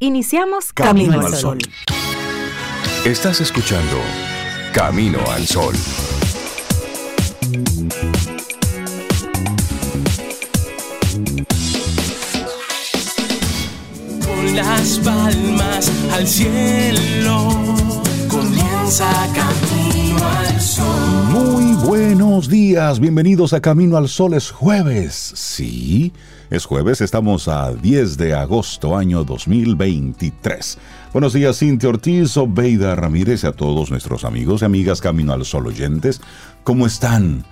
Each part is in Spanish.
Iniciamos Camino, al Sol. Estás escuchando Camino al Sol. Con las palmas al cielo, comienza Camino al Sol. Muy buenos días, bienvenidos a Camino al Sol, es jueves. Sí, es jueves, estamos a 10 de agosto año 2023. Buenos días, Cintia Ortiz, Obeida Ramírez a todos nuestros amigos y amigas Camino al Sol oyentes. ¿Cómo están?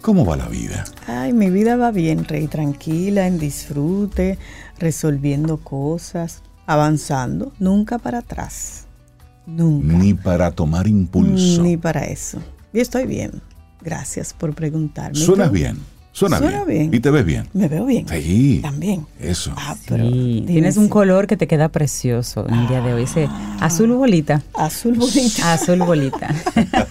¿Cómo va la vida? Ay, mi vida va bien, Rey, tranquila, en disfrute, resolviendo cosas, avanzando, nunca para atrás. Nunca. Ni para tomar impulso. Ni para eso. Y estoy bien. Gracias por preguntarme. Suenas bien. Suena, Suena bien. ¿Y te ves bien? Me veo bien. Sí. También. Eso. Ah, pero Sí, tienes un color que te queda precioso en el día de hoy. Ese azul bolita. azul bonita. Azul bolita.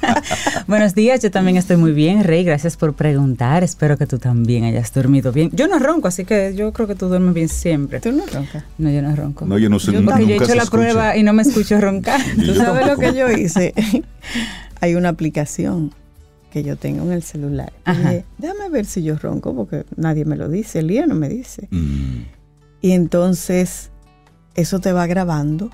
Buenos días, yo también estoy muy bien, Rey. Gracias por preguntar. Espero que tú también hayas dormido bien. Yo no ronco, así que yo creo que tú duermes bien siempre. ¿Tú no roncas? No, yo no ronco. No, yo no sé, Yo- nunca Porque yo he hecho la escucha. prueba y no me escucho roncar. ¿Tú sabes lo que yo hice? Hay una aplicación que yo tengo en el celular. Y Ajá. dije, déjame ver si yo ronco, porque nadie me lo dice. Elía no me dice. Mm, Y entonces, eso te va grabando.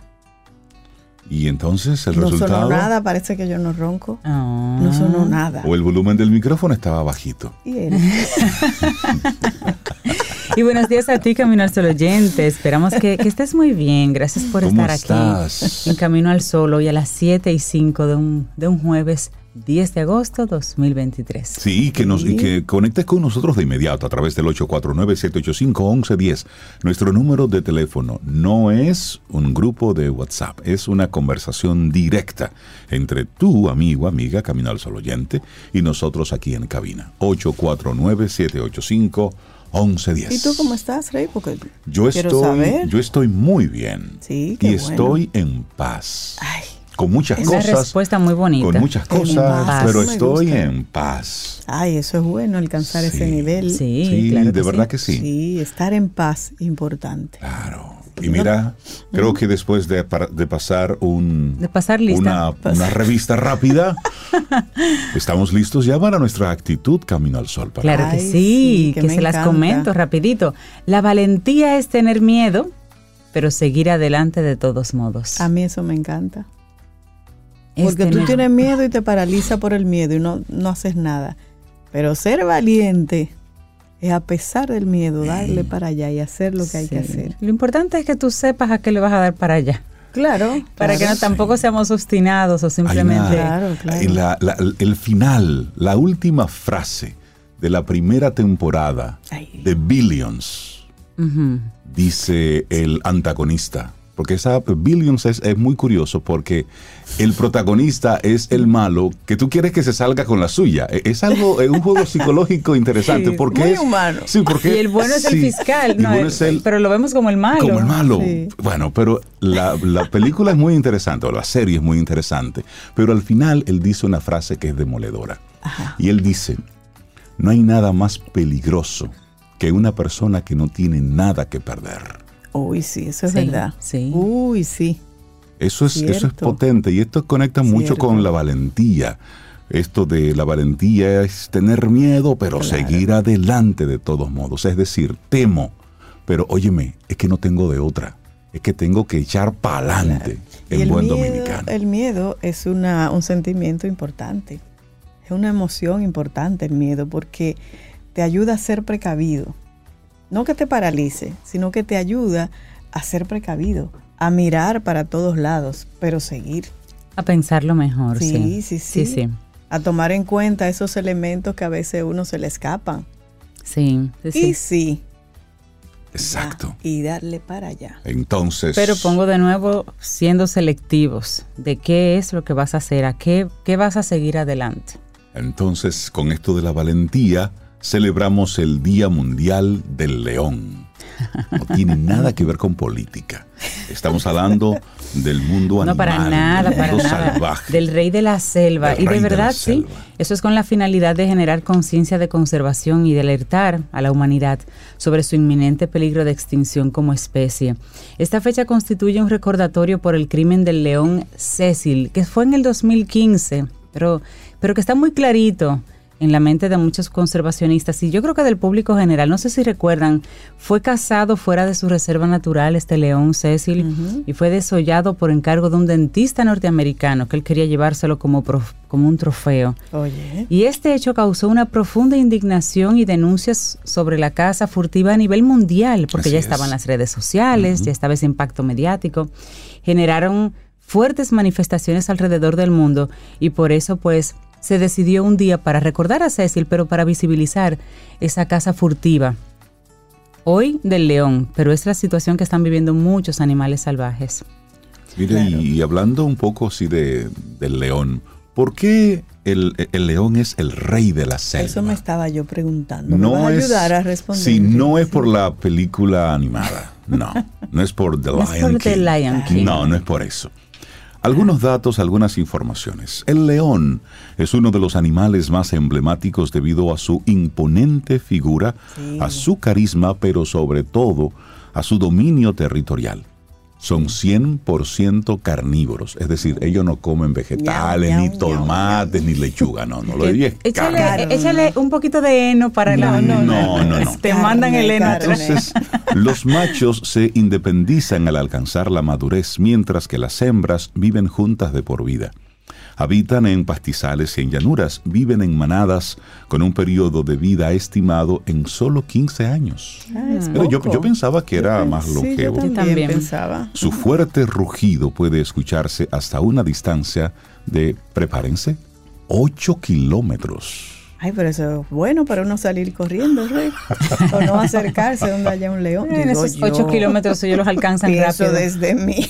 Y entonces el no resultado. sonó nada, parece que yo no ronco. Ah. No sonó nada. O el volumen del micrófono estaba bajito. Y él, Y buenos días a ti, Camino al Sol oyente. Esperamos que, que estés muy bien. Gracias por ¿Cómo estar estás? aquí en Camino al Sol hoy a las 7 y 5 de un, de un jueves 10 de agosto 2023. Sí, que nos, y que conectes con nosotros de inmediato a través del 849-785-1110. Nuestro número de teléfono no es un grupo de WhatsApp, es una conversación directa entre tu amigo, amiga, Camino al Sol oyente, y nosotros aquí en cabina. 849-785-1110. ¿Y tú cómo estás, Rey? Porque Yo quiero estoy, saber. yo estoy muy bien. Sí, qué y bueno. estoy en paz. Ay, Con muchas Una cosas. respuesta muy bonita. Con muchas cosas, paz. pero Me estoy gusta. en paz. ay, eso es bueno, alcanzar ese Sí. nivel. Sí, Sí, claro. de que verdad sí. que sí. Sí, estar en paz, importante. Claro. Y mira, creo que después de, de pasar un, De pasar lista. una, una revista rápida, estamos listos ya para nuestra actitud Camino al Sol. para Claro que Ay, sí, sí, que, que se las encanta. comento rapidito. La valentía es tener miedo, pero seguir adelante de todos modos. A mí eso me encanta. Porque tú tener- tienes miedo y te paraliza por el miedo y no, no haces nada. Pero ser valiente es a pesar del miedo, darle para allá y hacer lo que hay que hacer. Lo importante es que tú sepas a qué le vas a dar para allá. Claro. Para que no tampoco seamos obstinados o simplemente... una- Claro, claro. en la- la- el final, la última frase de la primera temporada Ay. de Billions, dice el antagonista. Porque esa Billions es, es muy curioso porque el protagonista es el malo que tú quieres que se salga con la suya. E- Es algo, es un juego psicológico interesante Sí, porque muy es- humano. Sí, porque Y el bueno es el fiscal, y no, bueno el- es el- pero lo vemos como el malo. como el malo. Sí. Bueno, pero la, la película es muy interesante, o la serie es muy interesante, pero al final él dice una frase que es demoledora. Y él dice, no hay nada más peligroso que una persona que no tiene nada que perder. Uy, sí, eso es Sí, verdad. sí. Uy, sí. Eso es, eso es potente y esto conecta mucho con la valentía. Esto de la valentía es tener miedo, pero Claro. seguir adelante de todos modos. Es decir, temo, pero óyeme, es que no tengo de otra. Es que tengo que echar para adelante en el buen miedo, dominicano. el miedo es una, un sentimiento importante. Es una emoción importante el miedo porque te ayuda a ser precavido. No que te paralice, sino que te ayuda a ser precavido, a mirar para todos lados, pero seguir. A pensarlo mejor, sí. Sí, sí, sí. Sí, sí. A tomar en cuenta esos elementos que a veces a uno se le escapan. Sí, sí, Y sí. Exacto. ya, Y darle para allá. Entonces, Pero pongo de nuevo siendo selectivos de qué es lo que vas a hacer, a qué, qué vas a seguir adelante. entonces con esto de la valentía celebramos el Día Mundial del León. No tiene nada que ver con política. Estamos hablando del mundo animal. No, para nada, del para nada. Del rey de la selva. Y de verdad, sí, eso es con la finalidad de generar conciencia de conservación y de alertar a la humanidad sobre su inminente peligro de extinción como especie. Esta fecha constituye un recordatorio por el crimen del león Cecil, que fue en el 2015, pero, pero que está muy clarito en la mente de muchos conservacionistas y yo creo que del público general. No sé si recuerdan, fue cazado fuera de su reserva natural este león Cecil y fue desollado por encargo de un dentista norteamericano que él quería llevárselo como, prof- como un trofeo. Oye. Y este hecho causó una profunda indignación y denuncias sobre la caza furtiva a nivel mundial, porque Así ya es. estaban las redes sociales, ya estaba ese impacto mediático, generaron fuertes manifestaciones alrededor del mundo y por eso pues se decidió un día para recordar a Cecil, pero para visibilizar esa caza furtiva. Hoy del león, pero es la situación que están viviendo muchos animales salvajes. Mire, y, y hablando un poco así de, del león, ¿por qué el, el león es el rey de la selva? Eso me estaba yo preguntando. ¿Me no vas a es, ayudar a responder? Sí, no es por la película animada. No, no es por The No es Lion por King. The Lion King. No, no es por eso. Algunos datos, algunas informaciones. El león es uno de los animales más emblemáticos debido a su imponente figura, a su carisma, pero sobre todo a su dominio territorial. Son 100% carnívoros, es decir, ellos no comen vegetales, ni tomates, ni lechuga, no, no lo carne. Échale, échale un poquito de heno para la... No, no, no, no. Te Carne, mandan el heno. carne. Entonces, los machos se independizan al alcanzar la madurez, mientras que las hembras viven juntas de por vida. Habitan en pastizales y en llanuras, viven en manadas con un periodo de vida estimado en solo 15 años. Ah, es Pero yo, poco. yo pensaba que era más Sí, yo longevo. también, pensaba. Su fuerte rugido puede escucharse hasta una distancia de, prepárense, 8 kilómetros. Ay, pero eso es bueno para uno salir corriendo, Rey. o no acercarse donde haya un león. En Digo esos yo. 8 kilómetros ellos los alcanzan rápido. desde mí.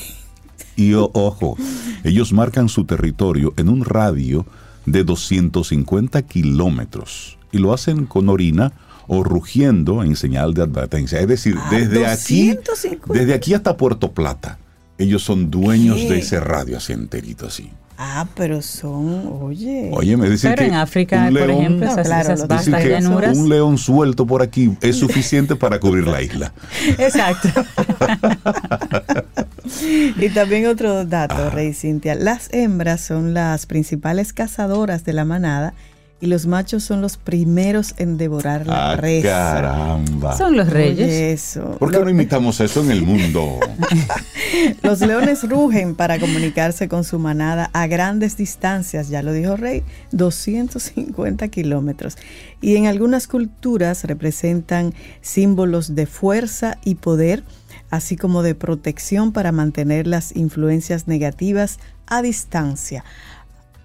Y ojo, ellos marcan su territorio en un radio de 250 kilómetros y lo hacen con orina o rugiendo en señal de advertencia. Es decir, Ah, desde aquí, 250. desde aquí hasta Puerto Plata, ellos son dueños ¿Qué? de ese radio así enterito así. Ah, pero son, oye. Oye, me dicen Pero que en África, un por león- ejemplo, No, esas, claro, esas lo dicen vastas que llanuras. un león suelto por aquí es suficiente para cubrir la isla. Exacto. Y también otro dato, Ah. Rey Cintia. Las hembras son las principales cazadoras de la manada y los machos son los primeros en devorar la Ah, presa. caramba. Son los reyes. Oye, eso. ¿Por qué no imitamos eso en el mundo? Los leones rugen para comunicarse con su manada a grandes distancias, ya lo dijo Rey, 250 kilómetros. Y en algunas culturas representan símbolos de fuerza y poder, así como de protección para mantener las influencias negativas a distancia.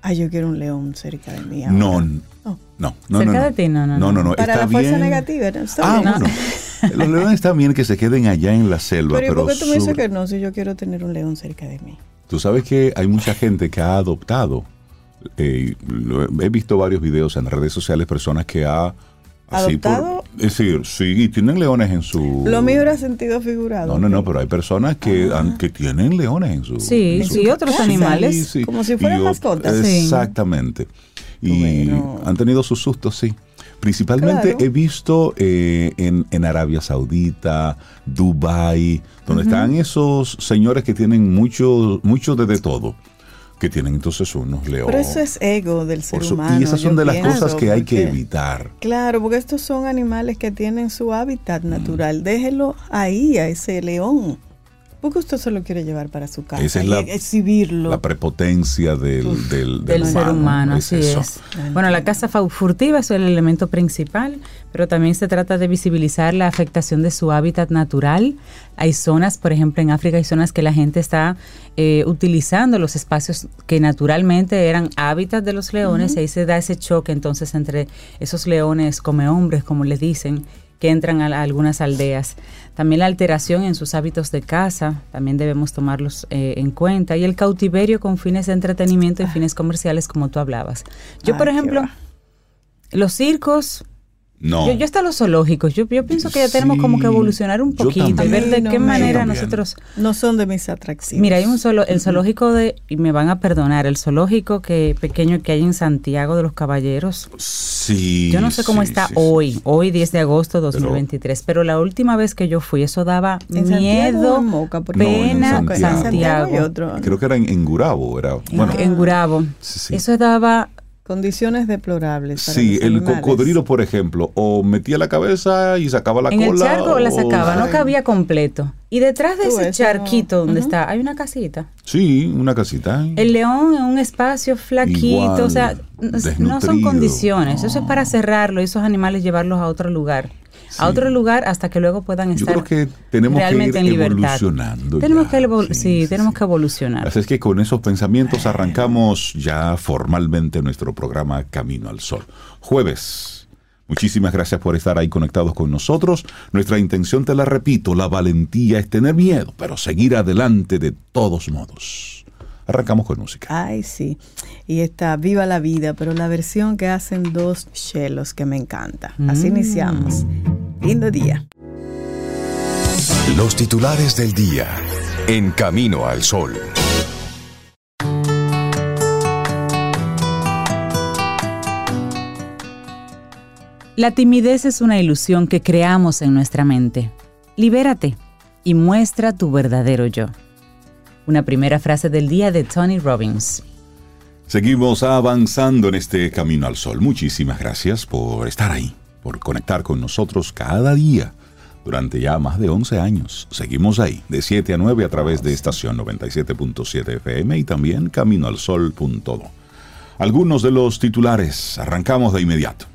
Ay, yo quiero un león cerca de mí. ahora. No, Oh. no, no. Cerca no, de ti, no, no, No, no, no. Para está la fuerza bien. negativa, ¿no? Está Ah, bien. bueno. Los leones están bien que se queden allá en la selva, Pero ¿y pero, por qué tú me dices que no si yo quiero tener un león cerca de mí? tú sabes que hay mucha gente que ha adoptado. eh, lo- he visto varios videos en redes sociales, personas que ha por- ¿Adoptado? es decir, sí, y tienen leones en su. Lo mío era sentido figurado. No, no, no, pero hay personas que, han- que tienen leones en su. Sí, en su- sí, otros animales. Como si fueran mascotas. Sí. Exactamente. Y Bueno. han tenido sus sustos, sí. Principalmente Claro. he visto eh, en, en Arabia Saudita, Dubai, donde están esos señores que tienen mucho, mucho de, de todo, que tienen entonces unos leones. Pero eso es ego del ser su- humano. y esas son de las pienso, cosas que hay que porque- evitar. Claro, porque estos son animales que tienen su hábitat natural. Déjelo ahí, a ese león. ¿Por qué usted se lo quiere llevar para su casa Esa es y exhibirlo? La prepotencia del, del, del ser humano, así eso. es. Bueno, la caza fa- furtiva es el elemento principal, pero también se trata de visibilizar la afectación de su hábitat natural. Hay zonas, por ejemplo, en África hay zonas que la gente está eh, utilizando los espacios que naturalmente eran hábitat de los leones y ahí se da ese choque entonces entre esos leones come hombres, como les dicen, que entran a, algunas aldeas. También la alteración en sus hábitos de caza, también debemos tomarlos eh, en cuenta. Y el cautiverio con fines de entretenimiento y fines comerciales, como tú hablabas. Yo, Ay, por ejemplo, los circos No. Yo, yo hasta los zoológicos, yo, yo pienso que ya tenemos como que evolucionar un poquito y ver de No, qué no, manera nosotros... No son de mis atracciones. Mira, hay un solo, el zoológico de, y me van a perdonar, el zoológico que pequeño que hay en Santiago de los Caballeros. Sí. Yo no sé cómo sí, está sí, sí. hoy, hoy 10 de agosto 2023, pero, la última vez que yo fui, eso daba ¿En Santiago miedo, Moca? No, en pena, Santiago. Y otro. Creo que era en, en Gurabo, era. en, Bueno, en Gurabo. Sí, sí. Eso daba Condiciones deplorables. para sí, los el animales. cocodrilo, por ejemplo, o metía la cabeza y sacaba la en el cola. charco la o- sacaba, no cabía completo. Y detrás de Tú, ese eso- charquito donde está, hay una casita. Sí, una casita. El león en un espacio flaquito, Igual, o sea, no son condiciones. Eso es para cerrarlo y esos animales llevarlos a otro lugar. Sí. A otro lugar hasta que luego puedan Yo estar creo que tenemos que ir realmente en libertad. evolucionando. Tenemos ya. que evol- sí, tenemos que evolucionar. Así es que con esos pensamientos arrancamos ya formalmente nuestro programa Camino al Sol. Jueves. Muchísimas gracias por estar ahí conectados con nosotros. Nuestra intención, te la repito, la valentía es tener miedo, pero seguir adelante de todos modos. Arrancamos con música. Ay, sí. Y está Viva la Vida, pero la versión que hacen dos chelos que me encanta. Así Mm. iniciamos. Lindo día. Los titulares del día en Camino al Sol. La timidez es una ilusión que creamos en nuestra mente. Libérate y muestra tu verdadero yo. Una primera frase del día de Tony Robbins. Seguimos avanzando en este Camino al Sol. Muchísimas gracias por estar ahí, por conectar con nosotros cada día durante ya más de 11 años. Seguimos ahí, de 7 a 9 a través de estación 97.7 FM y también caminoalsol.do. Algunos de los titulares, arrancamos de inmediato.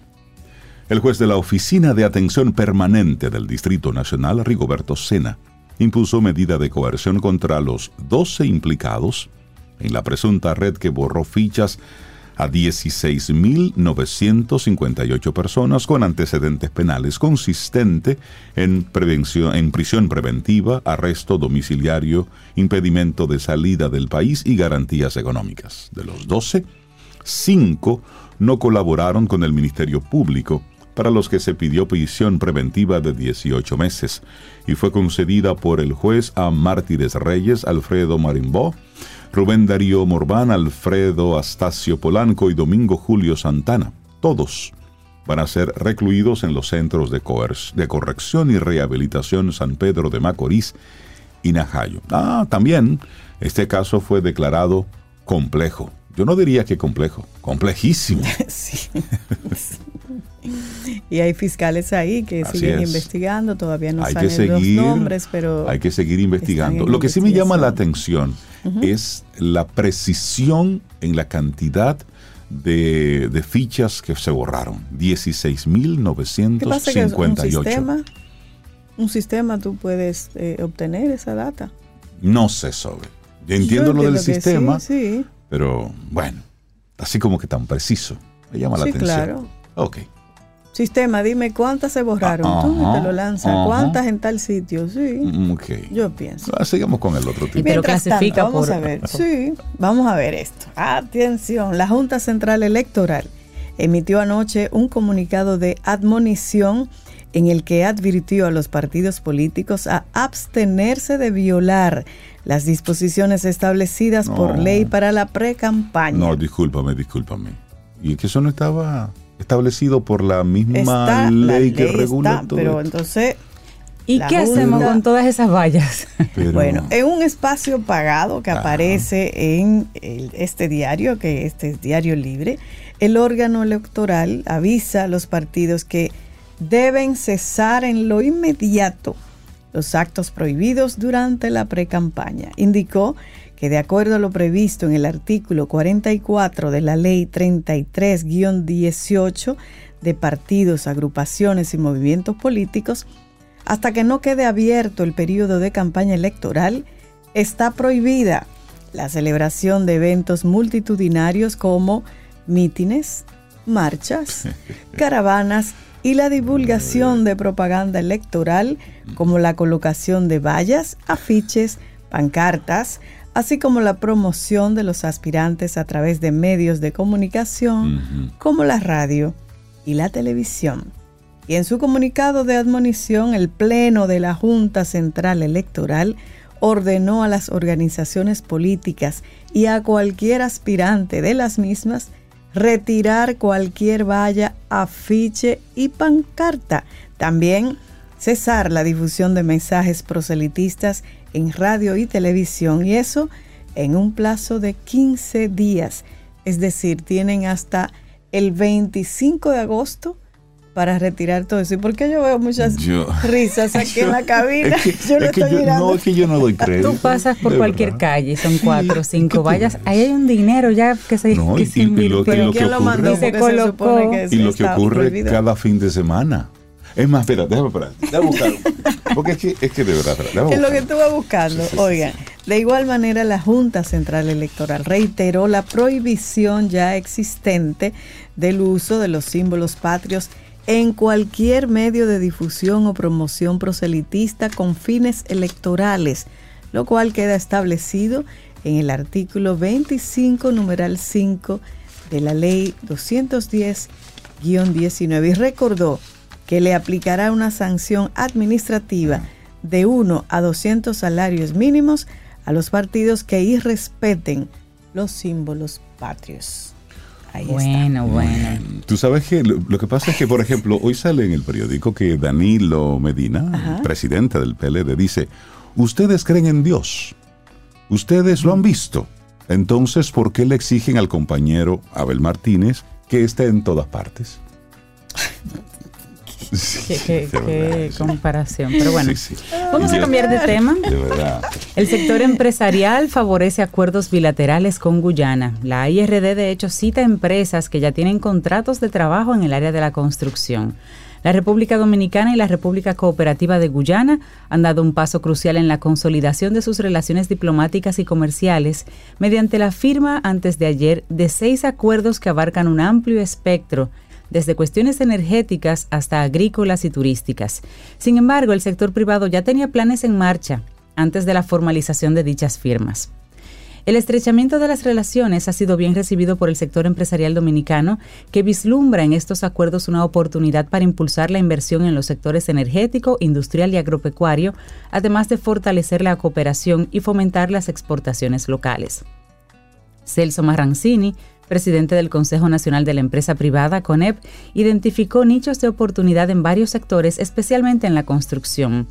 El juez de la Oficina de Atención Permanente del Distrito Nacional, Rigoberto Sena, impuso medida de coerción contra los 12 implicados en la presunta red que borró fichas a 16.958 personas con antecedentes penales consistente en, prevención, en prisión preventiva, arresto domiciliario, impedimento de salida del país y garantías económicas. De los 12, 5 no colaboraron con el Ministerio Público, para los que se pidió prisión preventiva de 18 meses y fue concedida por el juez a Mártires Reyes, Alfredo Marimbó, Rubén Darío Morbán, Alfredo Astacio Polanco y Domingo Julio Santana. Todos van a ser recluidos en los centros de, de corrección y rehabilitación San Pedro de Macorís y Najayo. Ah, también este caso fue declarado complejo. Yo no diría que complejo, complejísimo. Sí. Y hay fiscales ahí que Así siguen es. investigando, todavía no hay salen que seguir, los nombres, pero hay que seguir investigando. Lo que sí me llama la atención es la precisión en la cantidad de, de fichas que se borraron. ¿qué pasa que es un 16.958. sistema? Un sistema tú puedes eh, obtener esa data. No sé sobre. Yo entiendo Yo lo del sistema, Sí, sí. pero bueno, así como que tan preciso. Me llama la atención. claro. Ok. Sistema, dime cuántas se borraron. Ah, Tú ajá, te lo lanzas. ajá. ¿Cuántas en tal sitio? Sí. Mm, Ok. Yo pienso. Ah, Sigamos con el otro tipo. Y pero Mientras clasifica tanto, vamos por- a ver. Sí, vamos a ver esto. Atención, la Junta Central Electoral emitió anoche un comunicado de admonición en el que advirtió a los partidos políticos a abstenerse de violar las disposiciones establecidas por ley para la pre-campaña. No, discúlpame, discúlpame. Y es que eso no estaba establecido por la misma Está, la ley que regula está, todo pero esto. entonces ¿Y La qué hacemos con todas esas vallas? Pero- Bueno, en un espacio pagado que aparece en el- este diario, que este es diario libre, el órgano electoral avisa a los partidos que deben cesar en lo inmediato los actos prohibidos durante la precampaña. Indicó que de acuerdo a lo previsto en el artículo 44 de la ley 33-18 de partidos, agrupaciones y movimientos políticos, hasta que no quede abierto el periodo de campaña electoral, está prohibida la celebración de eventos multitudinarios como mítines, marchas, caravanas y la divulgación de propaganda electoral como la colocación de vallas, afiches, pancartas, así como la promoción de los aspirantes a través de medios de comunicación como la radio y la televisión. Y en su comunicado de admonición, el Pleno de la Junta Central Electoral ordenó a las organizaciones políticas y a cualquier aspirante de las mismas retirar cualquier valla, afiche y pancarta. También cesar la difusión de mensajes proselitistas en radio y televisión y eso en un plazo de 15 días. Es decir, tienen hasta el 25 de agosto para retirar todo eso. ¿Y por qué yo veo muchas risas aquí en la cabina? yo lo estoy mirando. No, es que yo no doy crédito. Tú pasas por cualquier calle, son cuatro o cinco vallas. Ahí hay un dinero ya que se, no, que y, se invirtió. Y lo, que ocurre, y se colocó. y lo que ocurre cada fin de semana. Es más, espera, déjame esperar. Déjame buscarlo. Porque es que, es que de verdad. Es lo que estuve buscando. Oigan, de igual manera, la Junta Central Electoral reiteró la prohibición ya existente del uso de los símbolos patrios en cualquier medio de difusión o promoción proselitista con fines electorales, lo cual queda establecido en el artículo 25, numeral 5 de la ley 210-19 y recordó que le aplicará una sanción administrativa de 1 a 200 salarios mínimos a los partidos que irrespeten los símbolos patrios. Bueno, bueno. Tú sabes que lo, que pasa es que, por ejemplo, hoy sale en el periódico que Danilo Medina, presidente del PLD, dice, ustedes creen en Dios, ustedes lo han visto, entonces, ¿por qué le exigen al compañero Abel Martínez que esté en todas partes? Qué, comparación. Pero bueno, vamos a cambiar de tema. El sector empresarial favorece acuerdos bilaterales con Guyana. La IRD, de hecho, cita empresas que ya tienen contratos de trabajo en el área de la construcción. La República Dominicana y la República Cooperativa de Guyana han dado un paso crucial en la consolidación de sus relaciones diplomáticas y comerciales mediante la firma antes de ayer de seis acuerdos que abarcan un amplio espectro desde cuestiones energéticas hasta agrícolas y turísticas. Sin embargo, el sector privado ya tenía planes en marcha antes de la formalización de dichas firmas. El estrechamiento de las relaciones ha sido bien recibido por el sector empresarial dominicano, que vislumbra en estos acuerdos una oportunidad para impulsar la inversión en los sectores energético, industrial y agropecuario, además de fortalecer la cooperación y fomentar las exportaciones locales. Celso Marrancini, presidente del Consejo Nacional de la Empresa Privada, CONEP, identificó nichos de oportunidad en varios sectores, especialmente en la construcción.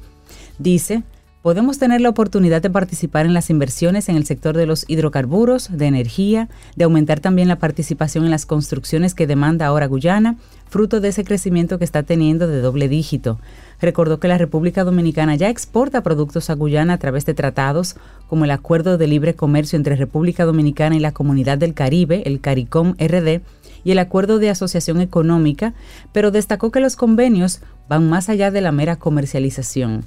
Dice, podemos tener la oportunidad de participar en las inversiones en el sector de los hidrocarburos, de energía, de aumentar también la participación en las construcciones que demanda ahora Guyana, fruto de ese crecimiento que está teniendo de doble dígito. Recordó que la República Dominicana ya exporta productos a Guyana a través de tratados como el Acuerdo de Libre Comercio entre República Dominicana y la Comunidad del Caribe, el CARICOM RD, y el Acuerdo de Asociación Económica, pero destacó que los convenios van más allá de la mera comercialización.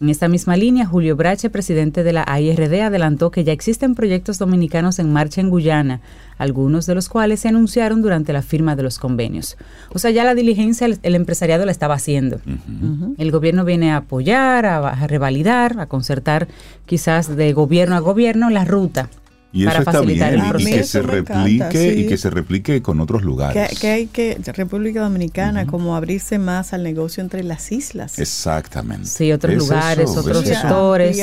En esta misma línea, Julio Brache, presidente de la AIRD, adelantó que ya existen proyectos dominicanos en marcha en Guyana, algunos de los cuales se anunciaron durante la firma de los convenios. O sea, ya la diligencia el, empresariado la estaba haciendo. El gobierno viene a apoyar, a revalidar, a concertar quizás de gobierno a gobierno la ruta y eso está bien, y que se replique y que se replique con otros lugares. Que, hay que, República Dominicana, como abrirse más al negocio entre las islas. Exactamente. Sí, otros lugares, otros sectores.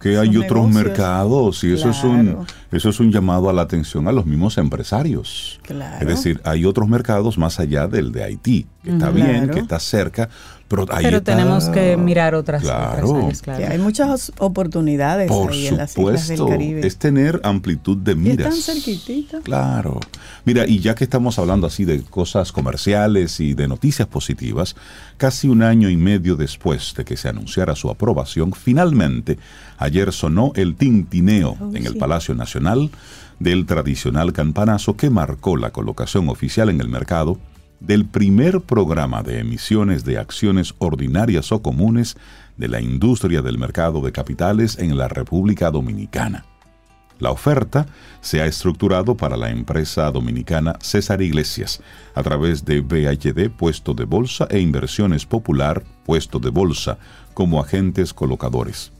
que hay otros mercados y eso es un eso es un llamado a la atención a los mismos empresarios. Es decir, hay otros mercados más allá del de Haití, que está bien, que está cerca, pero, tenemos que mirar otras, claro. hay muchas oportunidades ahí en las islas del Caribe. Es tener amplitud de miras. están cerquititas. Claro. Mira, y ya que estamos hablando así de cosas comerciales y de noticias positivas, casi un año y medio después de que se anunciara su aprobación, finalmente ayer sonó el tintineo oh, en el Palacio Nacional del tradicional campanazo que marcó la colocación oficial en el mercado del primer programa de emisiones de acciones ordinarias o comunes de la industria del mercado de capitales en la República Dominicana. La oferta se ha estructurado para la empresa dominicana César Iglesias a través de BHD Puesto de Bolsa e Inversiones Popular Puesto de Bolsa como agentes colocadores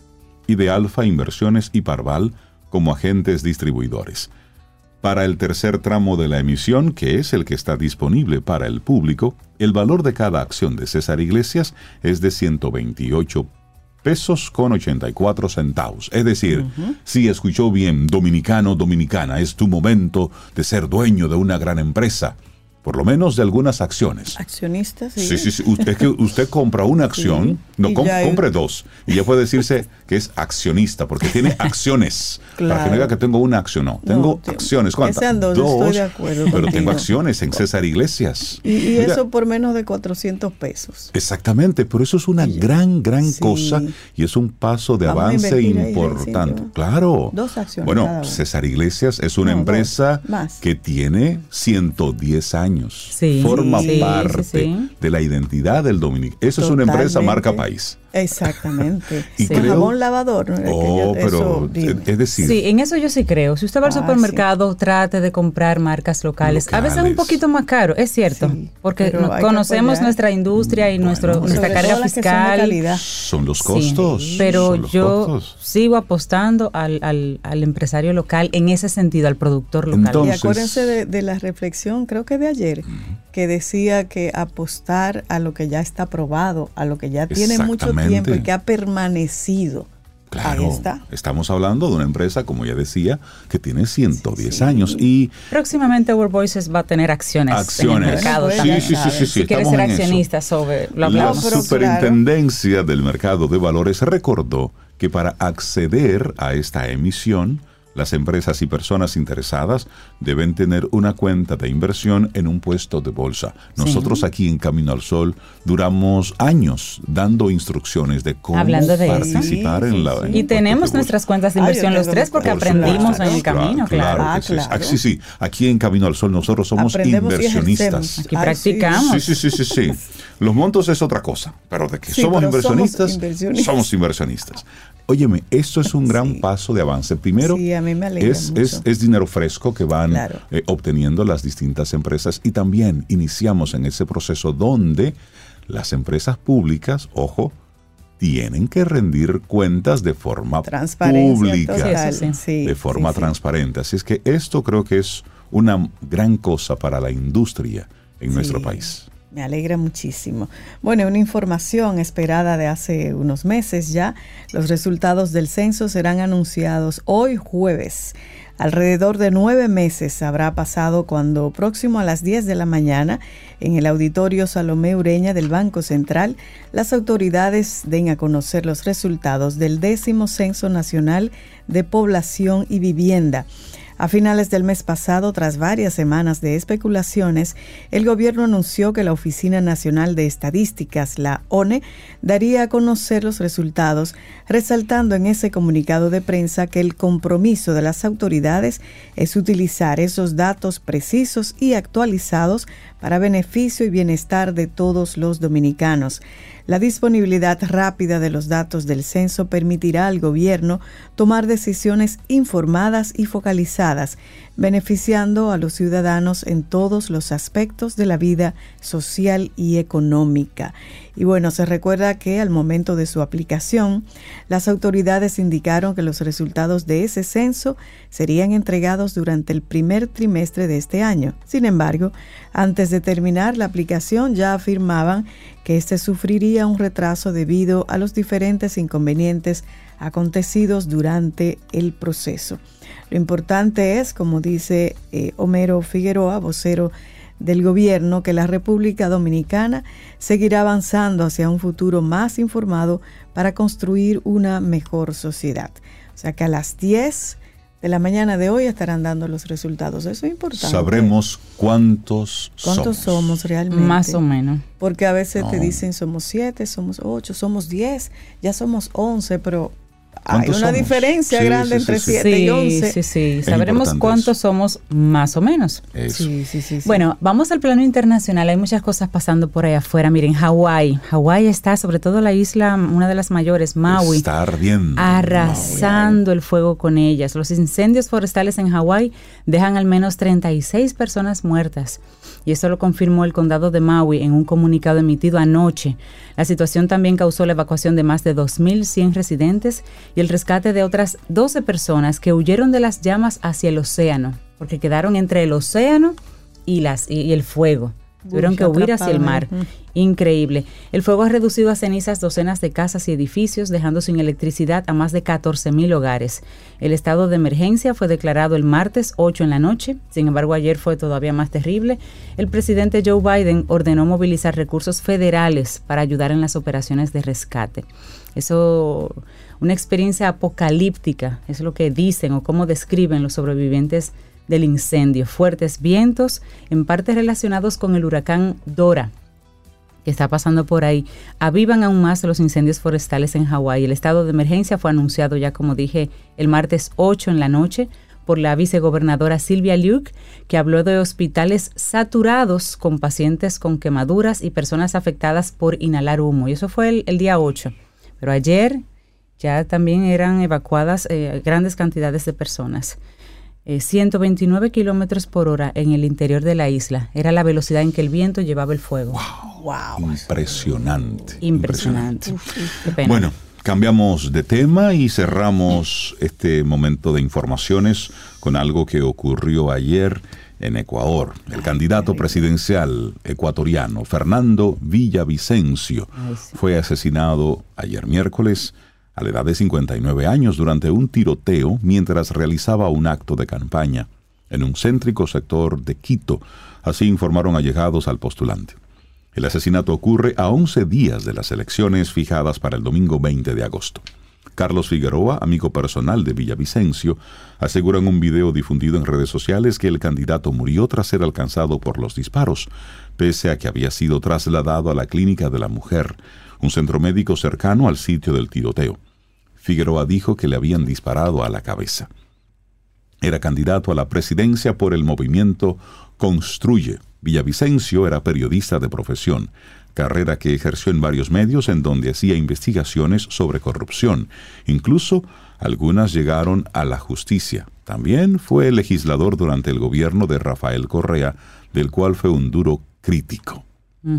y de Alfa Inversiones y Parval como agentes distribuidores. Para el tercer tramo de la emisión, que es el que está disponible para el público, el valor de cada acción de César Iglesias es de 128 pesos con 84 centavos. Es decir, si escuchó bien, dominicano, dominicana, es tu momento de ser dueño de una gran empresa por lo menos de algunas acciones. Accionistas, sí. Sí, sí, Usted, es que usted compra una acción, no compre dos, y ya puede decirse que es accionista, porque tiene acciones. Para que no diga que tengo una acción, no. Tengo acciones. ¿Cuántas? Dos, estoy de acuerdo pero tengo acciones en César Iglesias. Y, eso por menos de 400 pesos. Exactamente, pero eso es una gran, gran cosa y es un paso de avance importante. claro. Dos acciones. Bueno, César Iglesias es una empresa que tiene 110 años forma parte de la identidad del dominicano. Eso es una empresa marca país. Exactamente. y jabón lavador. Oh, pero es decir. Sí, en eso yo sí creo. Si usted va al ah, supermercado, trate de comprar marcas locales. A veces un poquito más caro, es cierto, porque conocemos nuestra industria y nuestro, nuestra carga fiscal. Son los costos. pero yo sigo apostando al, al, empresario local en ese sentido, al productor local. y acuérdense de, de la reflexión, creo que de ayer, que decía que apostar a lo que ya está probado, a lo que ya tiene mucho tiempo y que ha permanecido. Claro, está. estamos hablando de una empresa, como ya decía, que tiene 110 años y... Próximamente World Voices va a tener acciones, acciones. en el mercado. Sí, sí, sí, sí, Si quiere ser accionista sobre... Lo La superintendencia del mercado de valores recordó que para acceder a esta emisión, las empresas y personas interesadas deben tener una cuenta de inversión en un puesto de bolsa. Nosotros aquí en Camino al Sol duramos años dando instrucciones de cómo participar en la... y tenemos nuestras cuentas de inversión los tres porque aprendimos en el camino, claro. Ah, sí. sí, Aquí en Camino al Sol nosotros somos inversionistas. Aquí practicamos. Sí, sí, sí, sí, Los montos es otra cosa, pero de que somos inversionistas, somos inversionistas. Óyeme, esto es un gran paso de avance. Primero, es, es, dinero fresco que van eh, obteniendo las distintas empresas. Y también iniciamos en ese proceso donde las empresas públicas, ojo, tienen que rendir cuentas de forma pública, de forma transparente. Así es que esto creo que es una gran cosa para la industria en nuestro país. Me alegra muchísimo. Bueno, una información esperada de hace unos meses ya. Los resultados del censo serán anunciados hoy jueves. Alrededor de nueve meses habrá pasado cuando próximo a las 10 de la mañana, en el auditorio Salomé Ureña del Banco Central, las autoridades den a conocer los resultados del décimo Censo Nacional de Población y Vivienda. A finales del mes pasado, tras varias semanas de especulaciones, el gobierno anunció que la Oficina Nacional de Estadísticas, la ONE, daría a conocer los resultados, resaltando en ese comunicado de prensa que el compromiso de las autoridades es utilizar esos datos precisos y actualizados para beneficio y bienestar de todos los dominicanos. La disponibilidad rápida de los datos del censo permitirá al gobierno tomar decisiones informadas y focalizadas, beneficiando a los ciudadanos en todos los aspectos de la vida social y económica. Y bueno, se recuerda que al momento de su aplicación, las autoridades indicaron que los resultados de ese censo serían entregados durante el primer trimestre de este año. Sin embargo, antes de terminar la aplicación ya afirmaban que éste sufriría un retraso debido a los diferentes inconvenientes acontecidos durante el proceso. Lo importante es, como dice eh, Homero Figueroa, vocero del gobierno, que la República Dominicana seguirá avanzando hacia un futuro más informado para construir una mejor sociedad. O sea que a las 10 de la mañana de hoy estarán dando los resultados. Eso es importante. Sabremos cuántos, ¿Cuántos somos? realmente. Más o menos. Porque a veces te dicen somos siete, somos ocho, somos diez, ya somos once, pero hay una diferencia grande entre 7 y 11. Sí, sí, Sabremos cuántos somos más o menos. Sí, sí, sí, Bueno, vamos al plano internacional. Hay muchas cosas pasando por ahí afuera. Miren, Hawái. Hawái está, sobre todo la isla, una de las mayores, Maui. Está ardiendo. Arrasando el fuego con ellas. Los incendios forestales en Hawái dejan al menos 36 personas muertas y esto lo confirmó el condado de Maui en un comunicado emitido anoche. La situación también causó la evacuación de más de 2.100 residentes y el rescate de otras 12 personas que huyeron de las llamas hacia el océano porque quedaron entre el océano y, las, y el fuego. Tuvieron que huir hacia el mar. Increíble. El fuego ha reducido a cenizas docenas de casas y edificios, dejando sin electricidad a más de 14.000 hogares. El estado de emergencia fue declarado el martes 8 en la noche. Sin embargo, ayer fue todavía más terrible. El presidente Joe Biden ordenó movilizar recursos federales para ayudar en las operaciones de rescate. Eso, una experiencia apocalíptica, es lo que dicen o cómo describen los sobrevivientes del incendio. Fuertes vientos, en parte relacionados con el huracán Dora, que está pasando por ahí, avivan aún más los incendios forestales en Hawái. El estado de emergencia fue anunciado ya, como dije, el martes 8 en la noche por la vicegobernadora Silvia Luke, que habló de hospitales saturados con pacientes con quemaduras y personas afectadas por inhalar humo. Y eso fue el, día 8. Pero ayer ya también eran evacuadas eh, grandes cantidades de personas. 129 eh, kilómetros por hora en el interior de la isla. Era la velocidad en que el viento llevaba el fuego. Wow. Impresionante. Impresionante. Bueno, cambiamos de tema y cerramos este momento de informaciones con algo que ocurrió ayer en Ecuador. El candidato presidencial ecuatoriano, Fernando Villavicencio, fue asesinado ayer miércoles a la edad de 59 años durante un tiroteo mientras realizaba un acto de campaña en un céntrico sector de Quito, así informaron allegados al postulante. El asesinato ocurre a 11 días de las elecciones fijadas para el domingo 20 de agosto. Carlos Figueroa, amigo personal de Villavicencio, asegura en un video difundido en redes sociales que el candidato murió tras ser alcanzado por los disparos, pese a que había sido trasladado a la clínica de la mujer, un centro médico cercano al sitio del tiroteo. Figueroa dijo que le habían disparado a la cabeza. Era candidato a la presidencia por el movimiento Construye. Villavicencio era periodista de profesión, carrera que ejerció en varios medios en donde hacía investigaciones sobre corrupción. Incluso algunas llegaron a la justicia. También fue legislador durante el gobierno de Rafael Correa, del cual fue un duro crítico.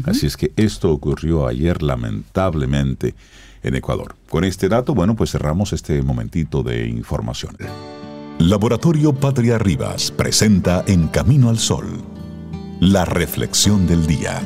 Así es que esto ocurrió ayer lamentablemente en Ecuador. Con este dato, bueno, pues cerramos este momentito de información. Laboratorio Patria Rivas presenta En Camino al Sol, la reflexión del día.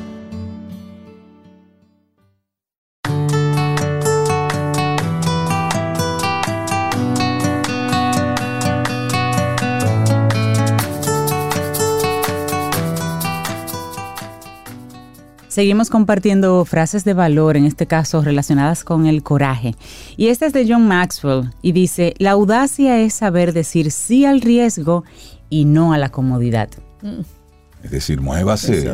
Seguimos compartiendo frases de valor, en este caso relacionadas con el coraje. Y esta es de John Maxwell y dice, la audacia es saber decir sí al riesgo y no a la comodidad. Mm. Es decir, muévase,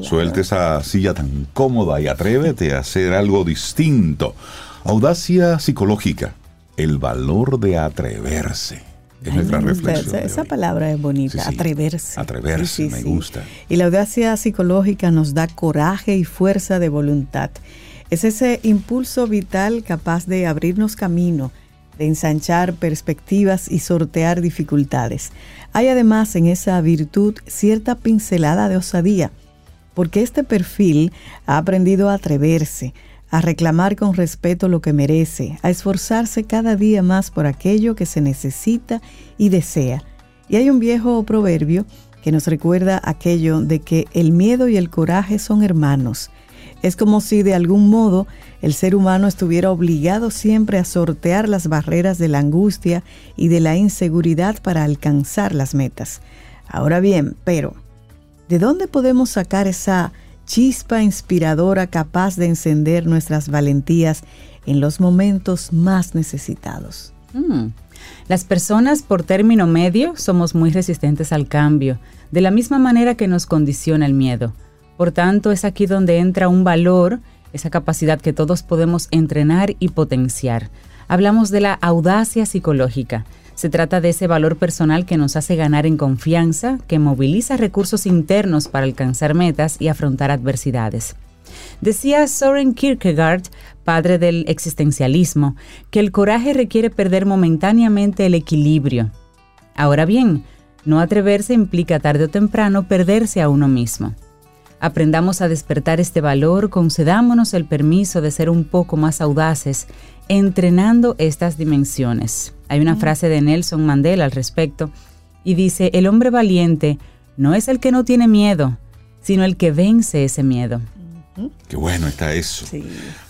suelte esa silla tan cómoda y atrévete a hacer algo distinto. Audacia psicológica, el valor de atreverse es nuestra reflexión. Esa, palabra es bonita, atreverse. Atreverse, me gusta. Y la audacia psicológica nos da coraje y fuerza de voluntad. Es ese impulso vital capaz de abrirnos camino, de ensanchar perspectivas y sortear dificultades. Hay además en esa virtud cierta pincelada de osadía, porque este perfil ha aprendido a atreverse, a reclamar con respeto lo que merece, a esforzarse cada día más por aquello que se necesita y desea. Y hay un viejo proverbio que nos recuerda aquello de que el miedo y el coraje son hermanos. Es como si de algún modo el ser humano estuviera obligado siempre a sortear las barreras de la angustia y de la inseguridad para alcanzar las metas. Ahora bien, pero, ¿de dónde podemos sacar esa chispa inspiradora capaz de encender nuestras valentías en los momentos más necesitados. Mm. Las personas por término medio somos muy resistentes al cambio, de la misma manera que nos condiciona el miedo. Por tanto, es aquí donde entra un valor, esa capacidad que todos podemos entrenar y potenciar. Hablamos de la audacia psicológica, se trata de ese valor personal que nos hace ganar en confianza, que moviliza recursos internos para alcanzar metas y afrontar adversidades. Decía Soren Kierkegaard, padre del existencialismo, que el coraje requiere perder momentáneamente el equilibrio. Ahora bien, no atreverse implica tarde o temprano perderse a uno mismo. Aprendamos a despertar este valor, concedámonos el permiso de ser un poco más audaces, entrenando estas dimensiones. Hay una frase de Nelson Mandela al respecto y dice, el hombre valiente no es el que no tiene miedo, sino el que vence ese miedo. Qué bueno está eso.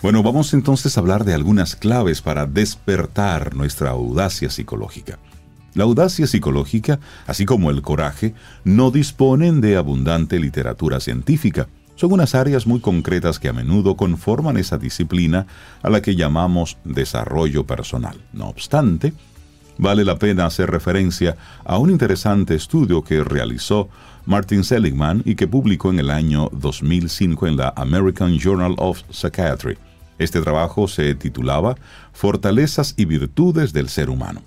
Bueno, vamos entonces a hablar de algunas claves para despertar nuestra audacia psicológica. La audacia psicológica, así como el coraje, no disponen de abundante literatura científica. Son unas áreas muy concretas que a menudo conforman esa disciplina a la que llamamos desarrollo personal. No obstante, vale la pena hacer referencia a un interesante estudio que realizó Martin Seligman y que publicó en el año 2005 en la American Journal of Psychiatry. Este trabajo se titulaba Fortalezas y Virtudes del Ser Humano.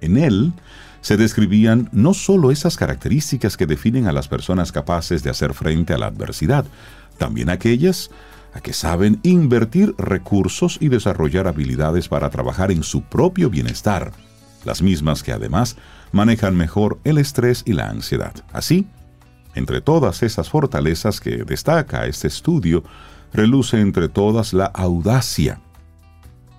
En él se describían no solo esas características que definen a las personas capaces de hacer frente a la adversidad, también aquellas a que saben invertir recursos y desarrollar habilidades para trabajar en su propio bienestar las mismas que además manejan mejor el estrés y la ansiedad. Así, entre todas esas fortalezas que destaca este estudio, reluce entre todas la audacia.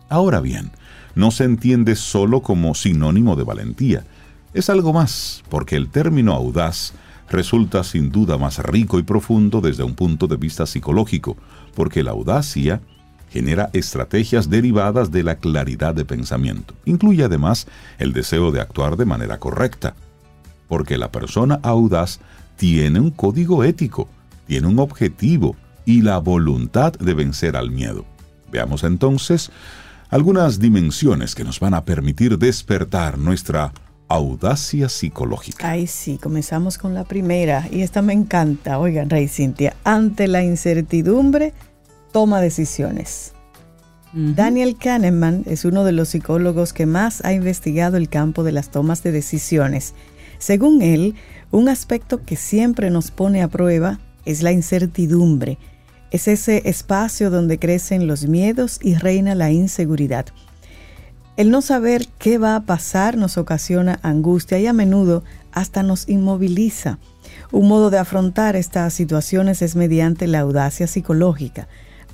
Ahora bien, no se entiende solo como sinónimo de valentía, es algo más, porque el término audaz resulta sin duda más rico y profundo desde un punto de vista psicológico, porque la audacia genera estrategias derivadas de la claridad de pensamiento. Incluye además el deseo de actuar de manera correcta, porque la persona audaz tiene un código ético, tiene un objetivo y la voluntad de vencer al miedo. Veamos entonces algunas dimensiones que nos van a permitir despertar nuestra audacia psicológica. Ay, sí, comenzamos con la primera y esta me encanta. Oigan, Rey Cintia, ante la incertidumbre, toma decisiones. Daniel Kahneman es uno de los psicólogos que más ha investigado el campo de las tomas de decisiones. Según él, un aspecto que siempre nos pone a prueba es la incertidumbre. Es ese espacio donde crecen los miedos y reina la inseguridad. El no saber qué va a pasar nos ocasiona angustia y a menudo hasta nos inmoviliza. Un modo de afrontar estas situaciones es mediante la audacia psicológica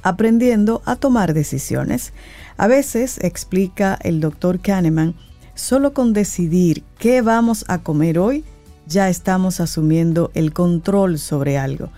aprendiendo a tomar decisiones. A veces, explica el doctor Kahneman, solo con decidir qué vamos a comer hoy, ya estamos asumiendo el control sobre algo.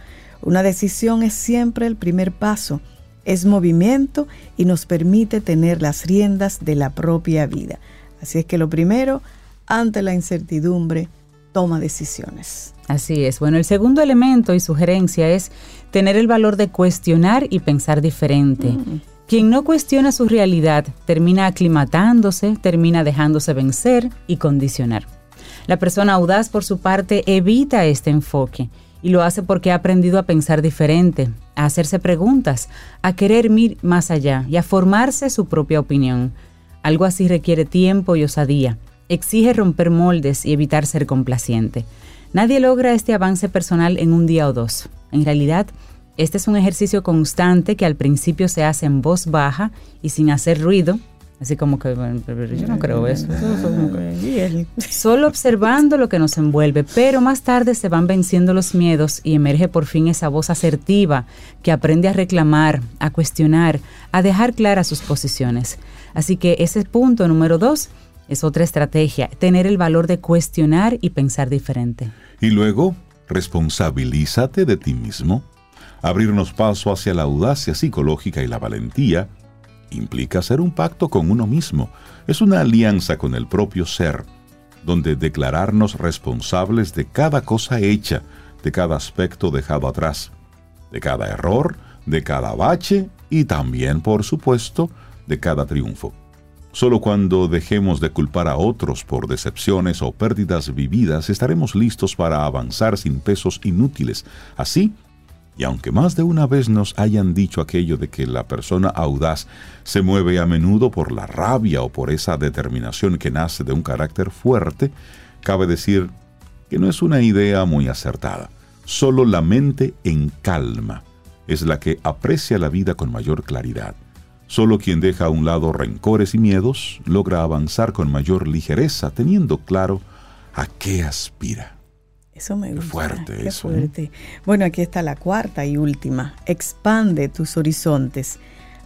Una decisión es siempre el primer paso, es movimiento y nos permite tener las riendas de la propia vida. Así es que lo primero, ante la incertidumbre, toma decisiones. Así es. Bueno, el segundo elemento y sugerencia es tener el valor de cuestionar y pensar diferente. Mm. Quien no cuestiona su realidad termina aclimatándose, termina dejándose vencer y condicionar. La persona audaz, por su parte, evita este enfoque y lo hace porque ha aprendido a pensar diferente, a hacerse preguntas, a querer ir más allá y a formarse su propia opinión. Algo así requiere tiempo y osadía, exige romper moldes y evitar ser complaciente. Nadie logra este avance personal en un día o dos. En realidad, este es un ejercicio constante que al principio se hace en voz baja y sin hacer ruido, así como que yo no creo eso. Solo observando lo que nos envuelve, pero más tarde se van venciendo los miedos y emerge por fin esa voz asertiva que aprende a reclamar, a cuestionar, a dejar claras sus posiciones. Así que ese punto número dos es otra estrategia, tener el valor de cuestionar y pensar diferente. Y luego, responsabilízate de ti mismo. Abrirnos paso hacia la audacia psicológica y la valentía implica hacer un pacto con uno mismo. Es una alianza con el propio ser, donde declararnos responsables de cada cosa hecha, de cada aspecto dejado atrás, de cada error, de cada bache y también, por supuesto, de cada triunfo. Solo cuando dejemos de culpar a otros por decepciones o pérdidas vividas estaremos listos para avanzar sin pesos inútiles. Así, y aunque más de una vez nos hayan dicho aquello de que la persona audaz se mueve a menudo por la rabia o por esa determinación que nace de un carácter fuerte, cabe decir que no es una idea muy acertada. Solo la mente en calma es la que aprecia la vida con mayor claridad. Solo quien deja a un lado rencores y miedos logra avanzar con mayor ligereza, teniendo claro a qué aspira. Eso me gusta. fuerte qué eso. ¿eh? Fuerte. Bueno, aquí está la cuarta y última. Expande tus horizontes.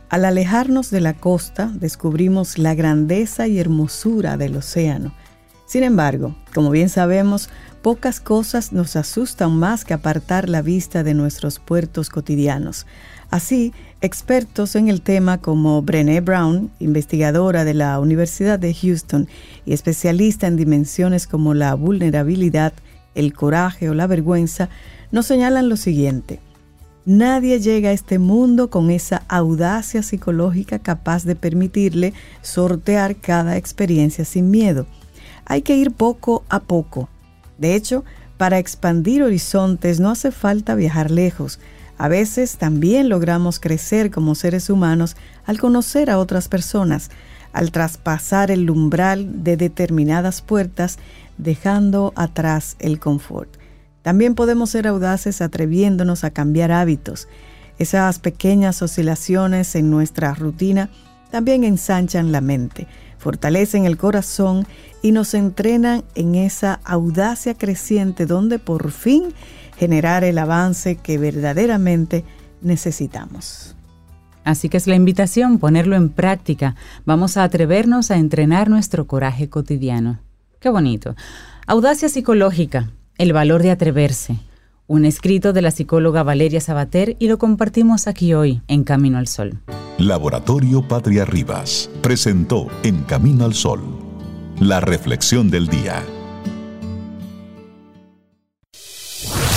Al alejarnos de la costa, descubrimos la grandeza y hermosura del océano. Sin embargo, como bien sabemos, pocas cosas nos asustan más que apartar la vista de nuestros puertos cotidianos. Así, expertos en el tema como Brené Brown, investigadora de la Universidad de Houston y especialista en dimensiones como la vulnerabilidad, el coraje o la vergüenza, nos señalan lo siguiente. Nadie llega a este mundo con esa audacia psicológica capaz de permitirle sortear cada experiencia sin miedo. Hay que ir poco a poco. De hecho, para expandir horizontes no hace falta viajar lejos, a veces también logramos crecer como seres humanos al conocer a otras personas, al traspasar el umbral de determinadas puertas, dejando atrás el confort. También podemos ser audaces atreviéndonos a cambiar hábitos. Esas pequeñas oscilaciones en nuestra rutina también ensanchan la mente, fortalecen el corazón y nos entrenan en esa audacia creciente donde por fin generar el avance que verdaderamente necesitamos. Así que es la invitación ponerlo en práctica. Vamos a atrevernos a entrenar nuestro coraje cotidiano. Qué bonito. Audacia psicológica, el valor de atreverse. Un escrito de la psicóloga Valeria Sabater y lo compartimos aquí hoy en Camino al Sol. Laboratorio Patria Rivas presentó En Camino al Sol la reflexión del día.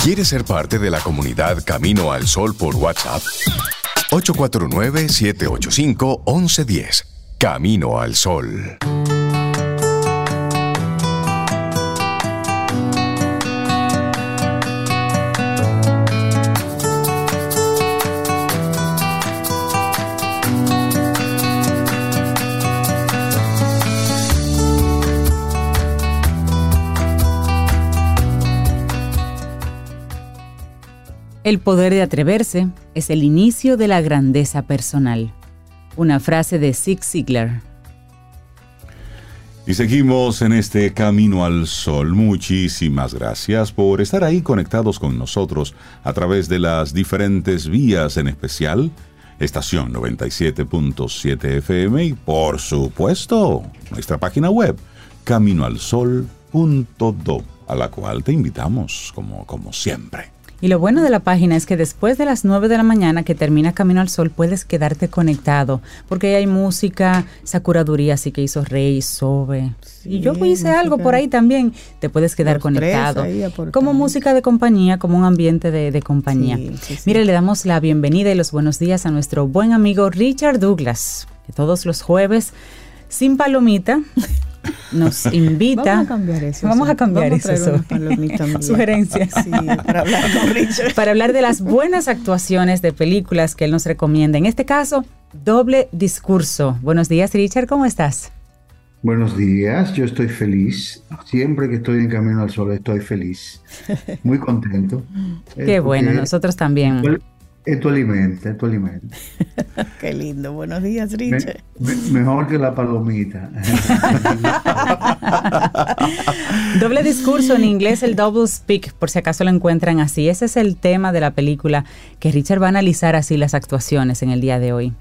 ¿Quieres ser parte de la comunidad Camino al Sol por WhatsApp? 849-785-1110. Camino al Sol. El poder de atreverse es el inicio de la grandeza personal. Una frase de Zig Ziglar. Y seguimos en este camino al sol. Muchísimas gracias por estar ahí conectados con nosotros a través de las diferentes vías, en especial estación 97.7 FM y por supuesto nuestra página web caminoalsol.do a la cual te invitamos como, como siempre. Y lo bueno de la página es que después de las 9 de la mañana que termina Camino al Sol puedes quedarte conectado, porque ahí hay música, esa curaduría así que hizo Rey, Sobe. y yo hice algo por ahí también, te puedes quedar conectado. Como música de compañía, como un ambiente de, compañía. Mire, le damos la bienvenida y los buenos días a nuestro buen amigo Richard Douglas, que todos los jueves, sin palomita, nos invita. Vamos a cambiar eso. Vamos a cambiar eso. Sugerencias. para hablar con Richard. Para hablar de las buenas actuaciones de películas que él nos recomienda. En este caso, doble discurso. Buenos días, Richard, ¿cómo estás? Buenos días, yo estoy feliz. Siempre que estoy en Camino al Sol estoy feliz. Muy contento. Qué bueno, nosotros también. Es tu alimento, es tu alimento. Qué lindo. Buenos días, Richard. mejor que la palomita. Doble discurso en inglés, el double speak, por si acaso lo encuentran así. Ese es el tema de la película que Richard va a analizar así las actuaciones en el día de hoy.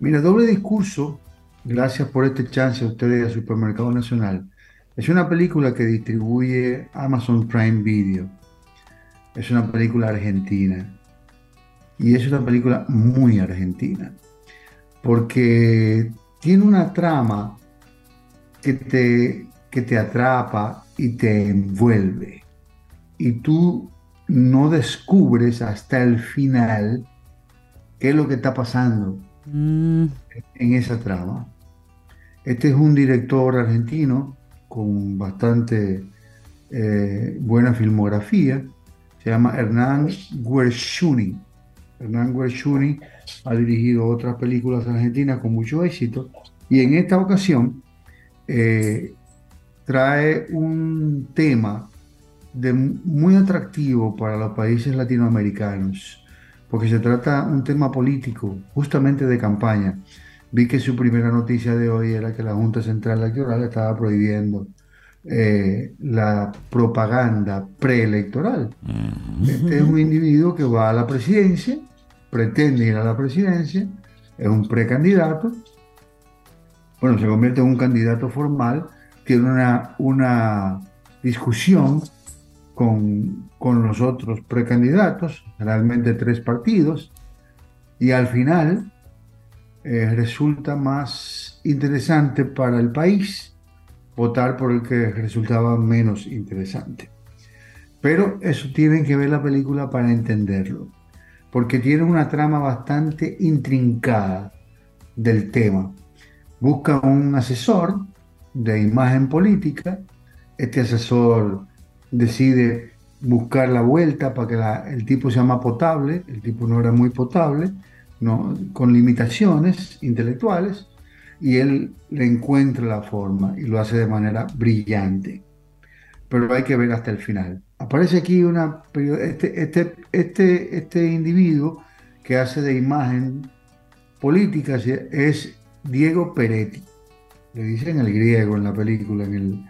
Mira, doble discurso, gracias por este chance a ustedes al Supermercado Nacional. Es una película que distribuye Amazon Prime Video. Es una película argentina y es una película muy argentina, porque tiene una trama que te, que te atrapa y te envuelve. Y tú no descubres hasta el final qué es lo que está pasando mm. en esa trama. Este es un director argentino con bastante eh, buena filmografía. Se llama Hernán Guerciuni. Hernán Guerciuni ha dirigido otras películas argentinas con mucho éxito y en esta ocasión eh, trae un tema de muy atractivo para los países latinoamericanos, porque se trata un tema político, justamente de campaña. Vi que su primera noticia de hoy era que la Junta Central Electoral estaba prohibiendo eh, la propaganda preelectoral. Este es un individuo que va a la presidencia pretende ir a la presidencia, es un precandidato, bueno, se convierte en un candidato formal tiene una, una discusión con, con los otros precandidatos, realmente tres partidos, y al final eh, resulta más interesante para el país votar por el que resultaba menos interesante. Pero eso tienen que ver la película para entenderlo, porque tiene una trama bastante intrincada del tema. Busca un asesor de imagen política, este asesor decide buscar la vuelta para que el tipo sea más potable, el tipo no era muy potable, ¿no? con limitaciones intelectuales, y él le encuentra la forma y lo hace de manera brillante. Pero hay que ver hasta el final. Aparece aquí una, este, este, este, este individuo que hace de imagen política es Diego Peretti. Le dicen el griego en la película, en el,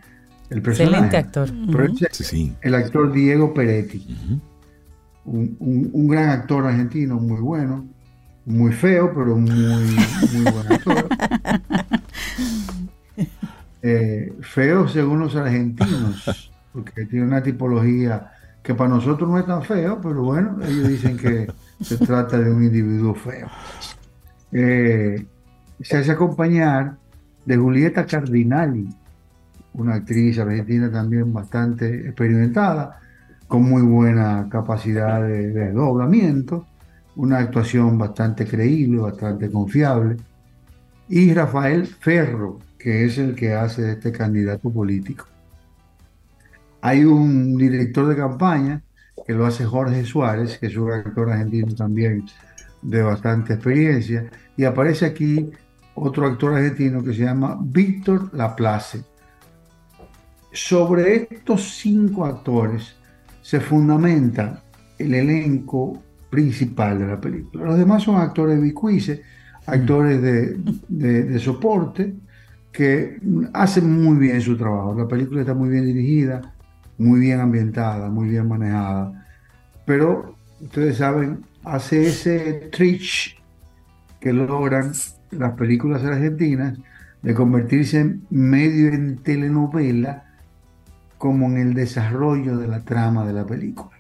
el personaje. Excelente actor. El actor Diego Peretti. un, gran actor argentino, muy bueno muy feo, pero muy, muy buen actor. Eh, feo según los argentinos, porque tiene una tipología que para nosotros no es tan feo, pero bueno, ellos dicen que se trata de un individuo feo. Eh, se hace acompañar de Julieta Cardinali, una actriz argentina también bastante experimentada, con muy buena capacidad de, de doblamiento una actuación bastante creíble, bastante confiable, y Rafael Ferro, que es el que hace este candidato político. Hay un director de campaña que lo hace Jorge Suárez, que es un actor argentino también de bastante experiencia, y aparece aquí otro actor argentino que se llama Víctor Laplace. Sobre estos cinco actores se fundamenta el elenco principal de la película. Los demás son actores bicuices, actores de, soporte, que hacen muy bien su trabajo. La película está muy bien dirigida, muy bien ambientada, muy bien manejada. Pero ustedes saben, hace ese trick que logran las películas argentinas de convertirse medio en telenovela como en el desarrollo de la trama de la película.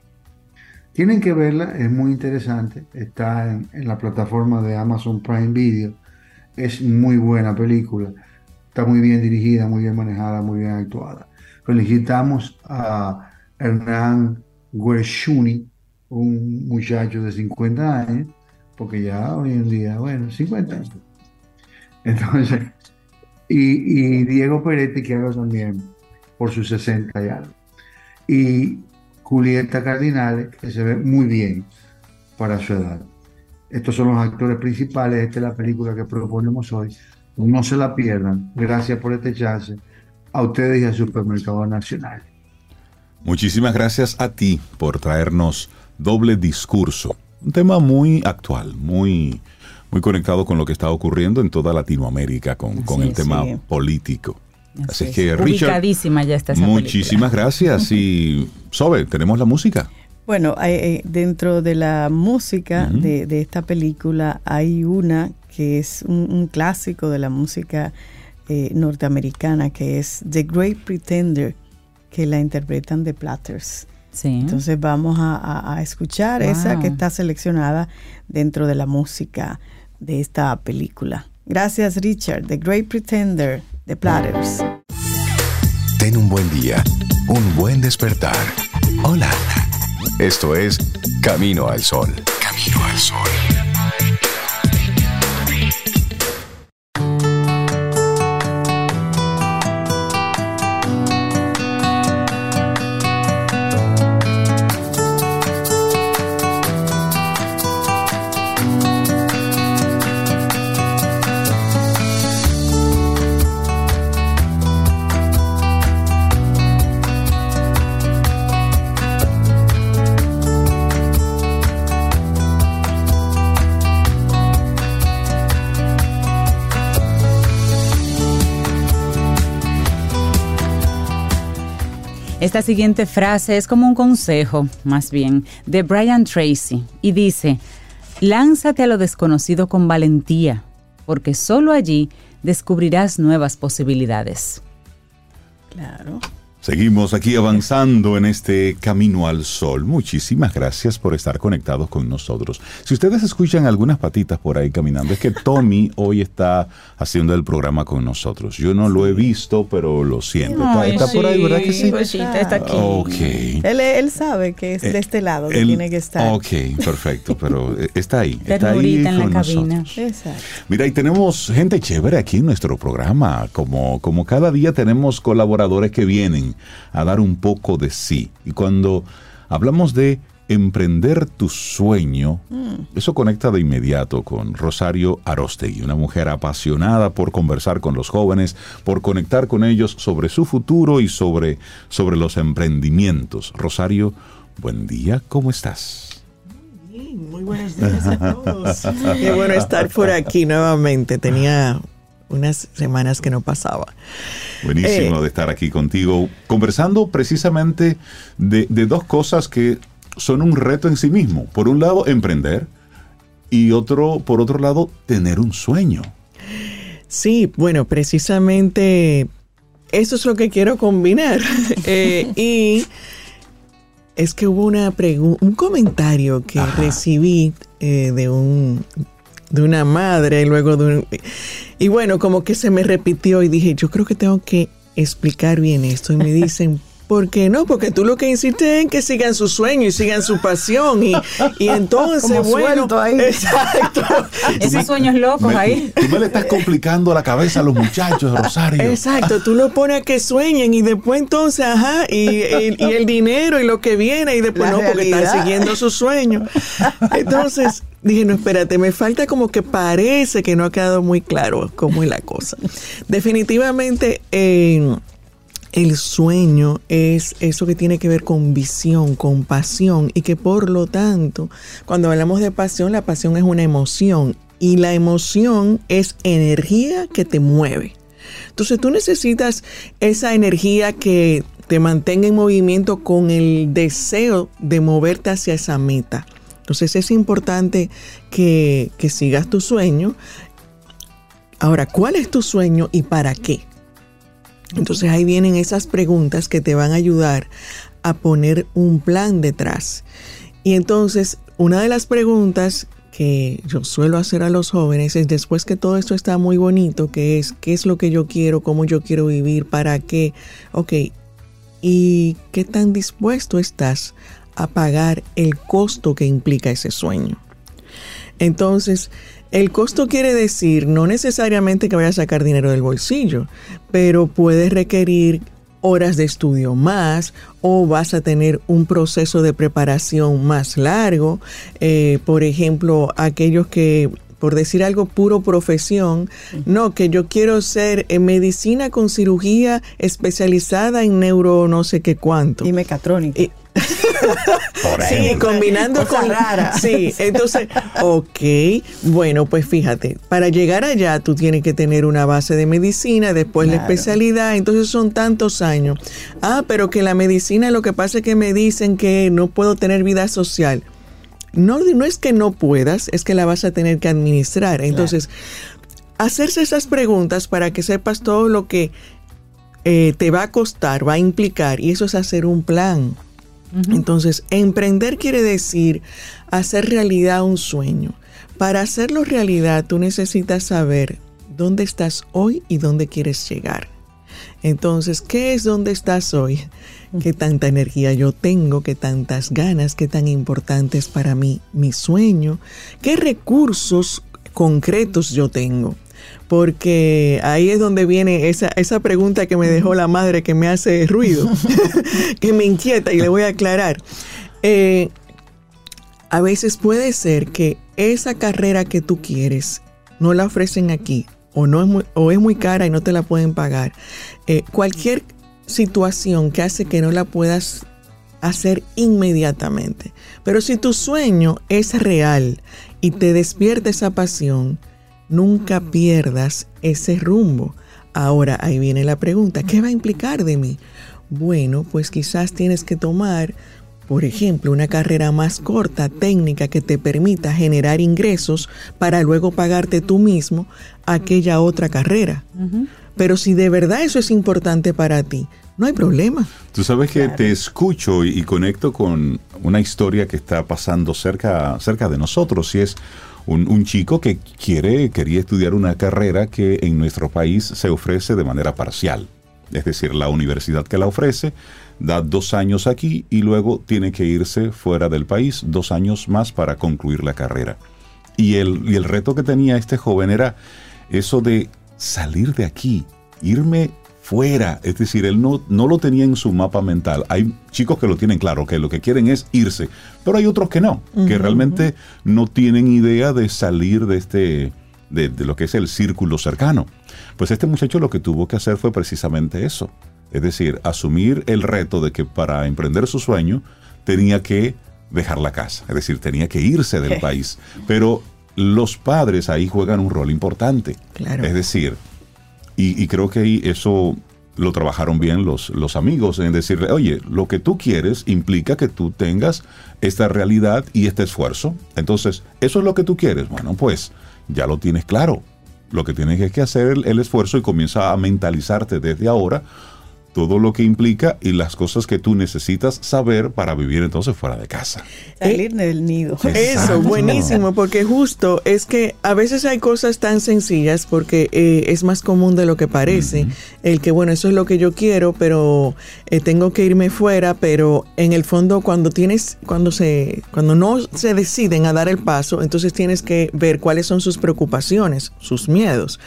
Tienen que verla, es muy interesante. Está en, la plataforma de Amazon Prime Video. Es muy buena película. Está muy bien dirigida, muy bien manejada, muy bien actuada. Felicitamos a Hernán Guershuni, un muchacho de 50 años, porque ya hoy en día, bueno, 50 años. Entonces, y, Diego Peretti, que haga también por sus 60 y algo. Y Julieta Cardinales, que se ve muy bien para su edad. Estos son los actores principales, esta es la película que proponemos hoy. No se la pierdan. Gracias por este chance. A ustedes y al Supermercado Nacional. Muchísimas gracias a ti por traernos doble discurso. Un tema muy actual, muy, muy conectado con lo que está ocurriendo en toda Latinoamérica con, con el tema político. Así, que, Richard. ya está Muchísimas gracias. Y, Sobe, tenemos la música. Bueno, eh, dentro de la música de, esta película hay una que es un, clásico de la música eh, norteamericana, que es The Great Pretender, que la interpretan The Platters. Sí. Entonces vamos a, escuchar esa que está seleccionada dentro de la música de esta película. Gracias, Richard. The Great Pretender de Platters. Ten un buen día, un buen despertar. Hola. Esto es Camino al Sol. Camino al Sol. Esta siguiente frase es como un consejo, más bien, de Brian Tracy, y dice, lánzate a lo desconocido con valentía, porque solo allí descubrirás nuevas posibilidades. Claro. Seguimos aquí avanzando en este camino al sol. Muchísimas gracias por estar conectados con nosotros. Si ustedes escuchan algunas patitas por ahí caminando, es que Tommy hoy está haciendo el programa con nosotros. Yo no lo he visto, pero lo siento. Está, por ahí, ¿verdad que sí? Pues sí, está aquí. Ok. Él, él sabe que es de este lado que Él- tiene que estar. Ok, perfecto, pero eh, está ahí. Está ahí Ternurita en la con cabina. nosotros. Exacto. Mira, y tenemos gente chévere aquí en nuestro programa. Como, como cada día tenemos colaboradores que vienen a dar un poco de sí. Y cuando hablamos de emprender tu sueño, eso conecta de inmediato con Rosario Arostegui, una mujer apasionada por conversar con los jóvenes, por conectar con ellos sobre su futuro y sobre, sobre los emprendimientos. Rosario, buen día, ¿cómo estás? Muy buenos días a todos. Qué bueno estar por aquí nuevamente. Tenía unas semanas que no pasaba. Buenísimo Eh, de estar aquí contigo, conversando precisamente de, de dos cosas que son un reto en sí mismo. Por un lado, emprender y otro, por otro lado, tener un sueño. Sí, bueno, precisamente eso es lo que quiero combinar. Eh, y es que hubo una un comentario que Ajá. recibí eh, de un de una madre y luego de un y bueno como que se me repitió y dije yo creo que tengo que explicar bien esto y me dicen ¿Por qué no? Porque tú lo que insistes es en que sigan su sueño y sigan su pasión. Y, y entonces, Como bueno. ahí. Exacto. Esos sueños locos Me- ahí. tú me le estás complicando la cabeza a los muchachos, Rosario. Exacto, tú lo pones a que sueñen y después entonces, ajá, y, y- y el dinero y lo que viene y después La no, porque están siguiendo su sueño. Entonces dije, no, espérate, me falta como que parece que no ha quedado muy claro cómo es la cosa. Definitivamente, el sueño es eso que tiene que ver con visión, con pasión y que por lo tanto, cuando hablamos de pasión, la pasión es una emoción y la emoción es energía que te mueve. Entonces tú necesitas esa energía que te mantenga en movimiento con el deseo de moverte hacia esa meta. Entonces es importante que, que sigas tu sueño. Ahora, ¿cuál es tu sueño y para qué? Entonces ahí vienen esas preguntas que te van a ayudar a poner un plan detrás. Y entonces una de las preguntas que yo suelo hacer a los jóvenes es después que todo esto está muy bonito, que es qué es lo que yo quiero, cómo yo quiero vivir, para qué, ok, y qué tan dispuesto estás a pagar el costo que implica ese sueño. Entonces, el costo quiere decir no necesariamente que vayas a sacar dinero del bolsillo, pero puede requerir horas de estudio más o vas a tener un proceso de preparación más largo. Eh, por ejemplo, aquellos que, por decir algo, puro profesión, no, que yo quiero ser en medicina con cirugía especializada en neuro no sé qué cuánto. Y mecatrónica. Y- Sí, combinando Cosa con rara. Sí, entonces, ok, bueno, pues fíjate, para llegar allá tú tienes que tener una base de medicina, después la especialidad, entonces son tantos años. Ah, pero que la medicina lo que pasa es que me dicen que no puedo tener vida social. No, no es que no puedas, es que la vas a tener que administrar. Entonces, hacerse esas preguntas para que sepas todo lo que eh, te va a costar, va a implicar, y eso es hacer un plan. Entonces, emprender quiere decir hacer realidad un sueño. Para hacerlo realidad, tú necesitas saber dónde estás hoy y dónde quieres llegar. Entonces, ¿qué es dónde estás hoy? ¿Qué tanta energía yo tengo? ¿Qué tantas ganas? ¿Qué tan importante es para mí mi sueño? ¿Qué recursos concretos yo tengo? Porque ahí es donde viene esa, esa pregunta que me dejó la madre que me hace ruido, que me inquieta y le voy a aclarar. Eh, a veces puede ser que esa carrera que tú quieres no la ofrecen aquí o, no es, muy, o es muy cara y no te la pueden pagar. Eh, cualquier situación que hace que no la puedas hacer inmediatamente. Pero si tu sueño es real y te despierta esa pasión, nunca pierdas ese rumbo. Ahora ahí viene la pregunta, ¿qué va a implicar de mí? Bueno, pues quizás tienes que tomar, por ejemplo, una carrera más corta, técnica, que te permita generar ingresos para luego pagarte tú mismo aquella otra carrera. Pero si de verdad eso es importante para ti, no hay problema. Tú sabes que te escucho y, y conecto con una historia que está pasando cerca, cerca de nosotros y es un, chico que quiere, quería estudiar una carrera que en nuestro país se ofrece de manera parcial. Es decir, la universidad que la ofrece da dos años aquí y luego tiene que irse fuera del país dos años más para concluir la carrera. Y el, y el reto que tenía este joven era eso de salir de aquí, irme fuera. Es decir, él no, no lo tenía en su mapa mental. Hay chicos que lo tienen claro, que lo que quieren es irse, pero hay otros que no, que realmente no tienen idea de salir de este, de, de lo que es el círculo cercano. Pues este muchacho lo que tuvo que hacer fue precisamente eso. Es decir, asumir el reto de que para emprender su sueño tenía que dejar la casa, es decir, tenía que irse del país. Pero los padres ahí juegan un rol importante. Claro. Es decir, y, creo que ahí eso lo trabajaron bien los, los amigos en decirle, oye, lo que tú quieres implica que tú tengas esta realidad y este esfuerzo. Entonces, eso es lo que tú quieres. Bueno, pues ya lo tienes claro. Lo que tienes es que hacer el, el esfuerzo y comienza a mentalizarte desde ahora todo lo que implica y las cosas que tú necesitas saber para vivir entonces fuera de casa. Salir del nido. Eso, buenísimo, porque justo es que a veces hay cosas tan sencillas porque eh, es más común de lo que parece. El que, bueno, eso es lo que yo quiero, pero eh, tengo que irme fuera, pero en el fondo cuando tienes, cuando se, cuando no se deciden a dar el paso, entonces tienes que ver cuáles son sus preocupaciones, sus miedos.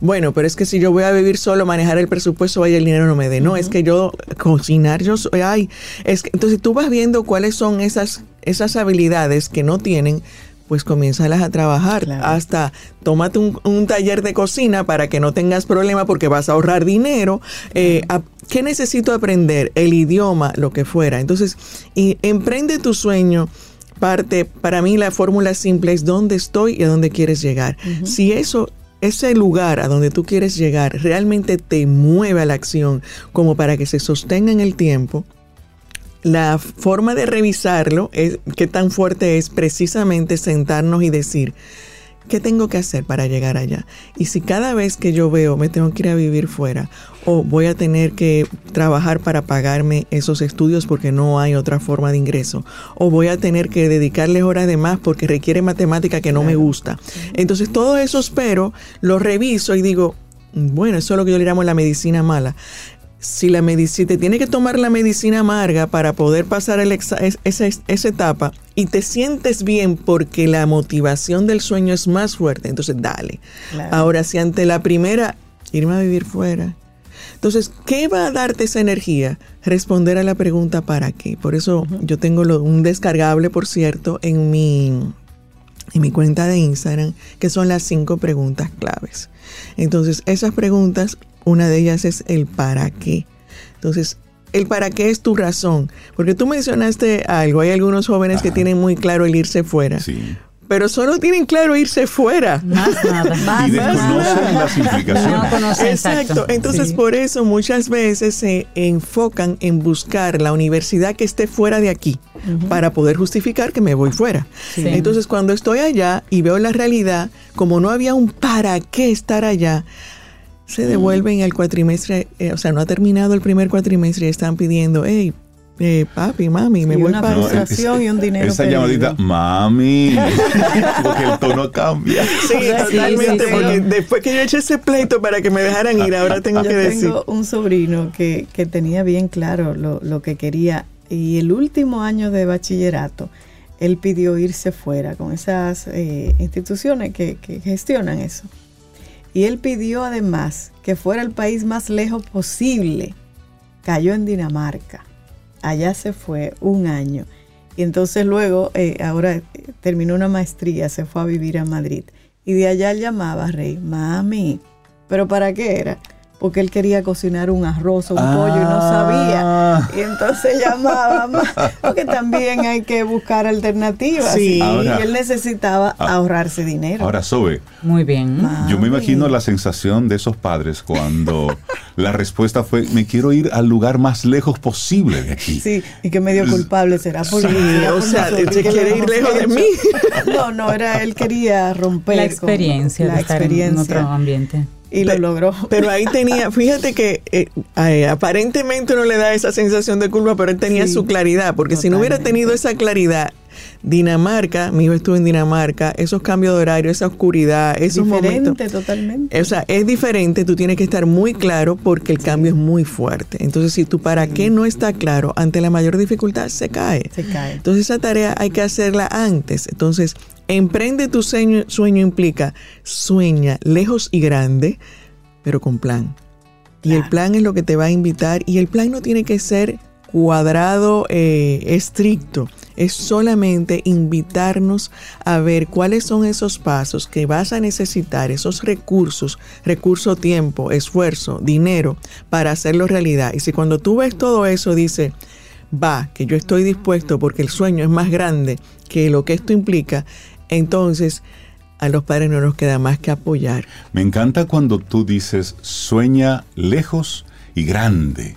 Bueno, pero es que si yo voy a vivir solo, manejar el presupuesto, vaya el dinero no me dé. No, es que yo cocinar, yo soy, ay, es que, entonces tú vas viendo cuáles son esas, esas habilidades que no tienen, pues comiénzalas a trabajar. Claro. Hasta tómate un, un taller de cocina para que no tengas problema porque vas a ahorrar dinero. Eh, a- ¿Qué necesito aprender? El idioma, lo que fuera. Entonces, y emprende tu sueño. Parte, para mí la fórmula simple es dónde estoy y a dónde quieres llegar. Si eso ese lugar a donde tú quieres llegar realmente te mueve a la acción como para que se sostenga en el tiempo, la forma de revisarlo, es, qué tan fuerte es precisamente sentarnos y decir, ¿qué tengo que hacer para llegar allá? Y si cada vez que yo veo me tengo que ir a vivir fuera o voy a tener que trabajar para pagarme esos estudios porque no hay otra forma de ingreso o voy a tener que dedicarles horas de más porque requiere matemática que no me gusta. Entonces todos esos pero los reviso y digo, bueno, eso es lo que yo le llamo la medicina mala si la medicina te tiene que tomar la medicina amarga para poder pasar el exa- es- esa, esa etapa y te sientes bien porque la motivación del sueño es más fuerte, entonces dale. Claro. Ahora, si ante la primera, irme a vivir fuera. Entonces, ¿qué va a darte esa energía? Responder a la pregunta ¿para qué? Por eso yo tengo lo- un descargable, por cierto, en mi, en mi cuenta de Instagram, que son las cinco preguntas claves. Entonces, esas preguntas, una de ellas es el para qué. Entonces, el para qué es tu razón. Porque tú mencionaste algo, hay algunos jóvenes que tienen muy claro el irse fuera, Sí. pero solo tienen claro irse fuera. Más nada. Y desconocen las implicaciones. No conocen, Exacto. exacto. Entonces, Sí. por eso muchas veces se enfocan en buscar la universidad que esté fuera de aquí para poder justificar que me voy fuera. Sí. Entonces, cuando estoy allá y veo la realidad, como no había un para qué estar allá, se devuelven al cuatrimestre, eh, o sea, no ha terminado el primer cuatrimestre y están pidiendo, hey, eh, papi, mami, me Sí, voy una para... Frustración y un dinero Esa perdido. llamadita, mami, porque el tono cambia. Sí, Sí, totalmente, sí, sí. porque después que yo eché ese pleito para que me dejaran ir, ahora tengo Yo que decir... tengo un sobrino que, que tenía bien claro lo, lo que quería y el último año de bachillerato él pidió irse fuera con esas eh, instituciones que, que gestionan eso. Y él pidió además que fuera el país más lejos posible. Cayó en Dinamarca. Allá se fue un año. Y entonces luego, eh, ahora eh, terminó una maestría, se fue a vivir a Madrid. Y de allá llamaba Rey, mami, ¿pero para qué era? Porque él quería cocinar un arroz o un pollo y no Ah. sabía. Y entonces llamaba, "Ma", porque también hay que buscar alternativas. Sí. Y Ahora- él necesitaba Ah. ahorrarse dinero. Ahora, Sobe, Muy bien. yo me Mami. imagino la sensación de esos padres cuando la respuesta fue, me quiero ir al lugar más lejos posible de aquí. Sí, y que medio culpable será por Sí, será o sea, se quiere ir lejos de mí. No, no, era él quería romper La con experiencia la de estar en experiencia. otro ambiente. Y lo logró. Pero ahí tenía, fíjate que eh, eh, aparentemente no le da esa sensación de culpa, pero él tenía Sí, su claridad, porque si no hubiera tenido esa claridad, Dinamarca, mi hijo estuvo en Dinamarca, esos cambios de horario, esa oscuridad, esos Diferente momentos. totalmente. O sea, es diferente, tú tienes que estar muy claro porque el cambio es muy fuerte. Entonces, si tú para qué no está claro, ante la mayor dificultad se cae. Se cae. Entonces, esa tarea hay que hacerla antes. Entonces, emprende tu sueño, sueño implica sueña lejos y grande, pero con plan. Y el plan es lo que te va a invitar y el plan no tiene que ser cuadrado, eh, estricto. Es solamente invitarnos a ver cuáles son esos pasos que vas a necesitar, esos recursos, recurso, tiempo, esfuerzo, dinero, para hacerlo realidad. Y si cuando tú ves todo eso, dice, va, que yo estoy dispuesto porque el sueño es más grande que lo que esto implica, entonces a los padres no nos queda más que apoyar. Me encanta cuando tú dices sueña lejos y grande,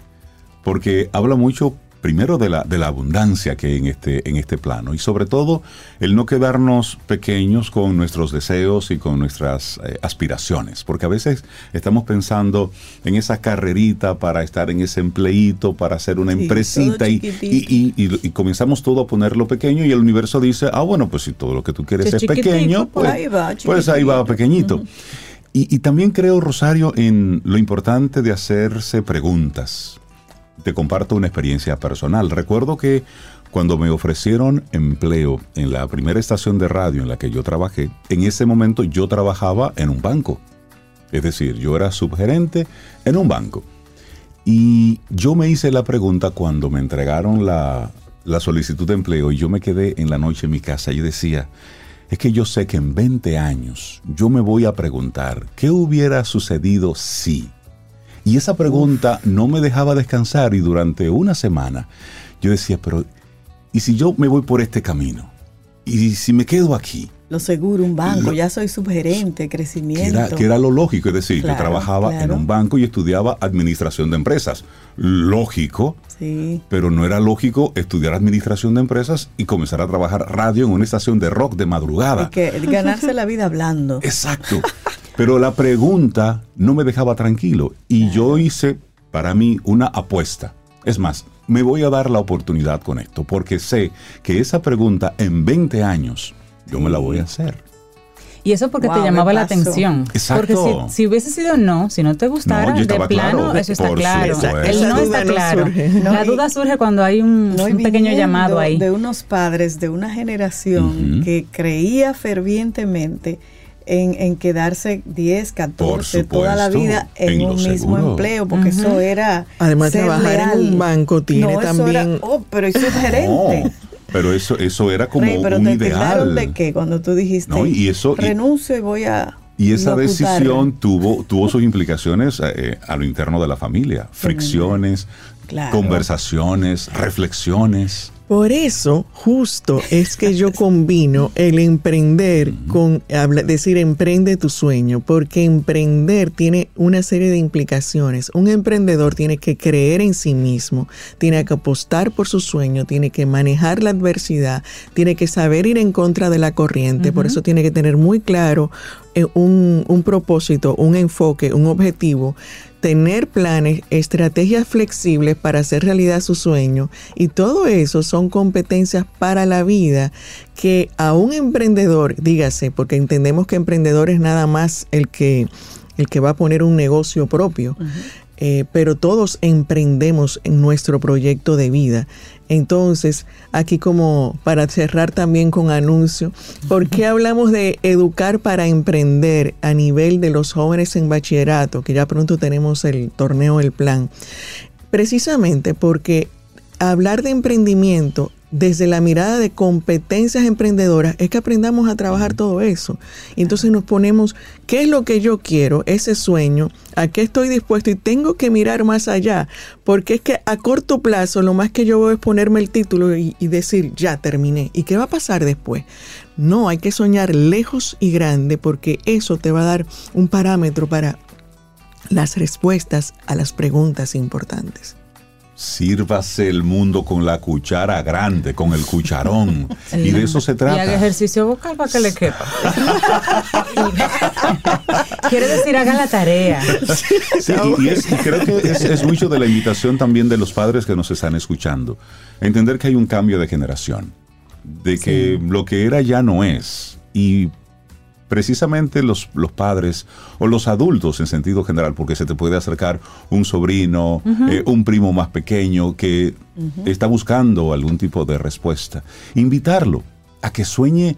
porque habla mucho primero de la, de la abundancia que hay en este, en este plano y sobre todo el no quedarnos pequeños con nuestros deseos y con nuestras eh, aspiraciones, porque a veces estamos pensando en esa carrerita para estar en ese empleíto, para hacer una Sí, empresita y, y- y- y- y comenzamos todo a ponerlo pequeño y el universo dice, ah bueno, pues si todo lo que tú quieres Es pequeño, pues ahí va, pues ahí va chiquitito. pequeñito. Y, y también creo, Rosario, en lo importante de hacerse preguntas. Te comparto una experiencia personal. Recuerdo que cuando me ofrecieron empleo en la primera estación de radio en la que yo trabajé, en ese momento yo trabajaba en un banco. Es decir, yo era subgerente en un banco. Y yo me hice la pregunta cuando me entregaron la, la solicitud de empleo y yo me quedé en la noche en mi casa. Yo decía, es que yo sé que en 20 años yo me voy a preguntar, ¿qué hubiera sucedido si? Y esa pregunta no me dejaba descansar y durante una semana yo decía, pero ¿y si yo me voy por este camino? ¿Y si me quedo aquí? Lo seguro, un banco, Lo- ya soy subgerente, Que crecimiento. era, que era lo lógico, es decir, Claro, yo trabajaba en un banco y estudiaba administración de empresas. Lógico, Sí, pero no era lógico estudiar administración de empresas y comenzar a trabajar radio en una estación de rock de madrugada. que ganarse la vida hablando. Exacto. Pero la pregunta no me dejaba tranquilo y yo hice para mí una apuesta. Es más, me voy a dar la oportunidad con esto porque sé que esa pregunta en 20 años yo me la voy a hacer. Y eso porque Wow, te llamaba la atención. Exacto. Porque si, si hubiese sido no, si no te gustara, No, de plano, claro, eso está claro. Esa no está no claro. surge. No, la duda surge cuando hay un, No, un pequeño llamado ahí. De unos padres de una generación que creía fervientemente en, en quedarse 10, 14, toda la vida en, en un mismo seguro. empleo, porque eso era. Además, ser trabajar en un banco tiene No, eso también- era, oh, pero es gerente. Pero eso, eso era como Rey, pero un te ideal. de qué cuando tú dijiste No, y eso- y- renuncio y voy a Y esa locutar". decisión tuvo, tuvo sus implicaciones eh, a lo interno de la familia. Fricciones, Claro. conversaciones, reflexiones. Por eso, justo es que yo combino el emprender con decir emprende tu sueño, porque emprender tiene una serie de implicaciones. Un emprendedor tiene que creer en sí mismo, tiene que apostar por su sueño, tiene que manejar la adversidad, tiene que saber ir en contra de la corriente, por eso tiene que tener muy claro eh, un, un propósito, un enfoque, un objetivo tener planes, estrategias flexibles para hacer realidad su sueño y todo eso son competencias para la vida que a un emprendedor, dígase, porque entendemos que emprendedor es nada más el que el que va a poner un negocio propio. Eh, pero todos emprendemos en nuestro proyecto de vida. Entonces, aquí como para cerrar también con anuncio, ¿por qué hablamos de educar para emprender a nivel de los jóvenes en bachillerato, que ya pronto tenemos el torneo El Plan? Precisamente porque hablar de emprendimiento desde la mirada de competencias emprendedoras es que aprendamos a trabajar todo eso. Y entonces nos ponemos, ¿qué es lo que yo quiero? Ese sueño, ¿a qué estoy dispuesto? Y tengo que mirar más allá, porque es que a corto plazo lo más que yo veo es ponerme el título y, y decir, ya terminé. ¿Y qué va a pasar después? No, hay que soñar lejos y grande porque eso te va a dar un parámetro para las respuestas a las preguntas importantes. Sírvase el mundo con la cuchara grande, con el cucharón. Y de eso se Y haga trata. ejercicio vocal para que le quepa. Quiere decir, haga la tarea. Sí, y, y es- y creo que es, es mucho de la invitación también de los padres que nos están escuchando. Entender que hay un cambio de generación, de que lo que era ya no es. Y precisamente los, los padres o los adultos en sentido general, porque se te puede acercar un sobrino, eh, un primo más pequeño que está buscando algún tipo de respuesta. Invitarlo a que sueñe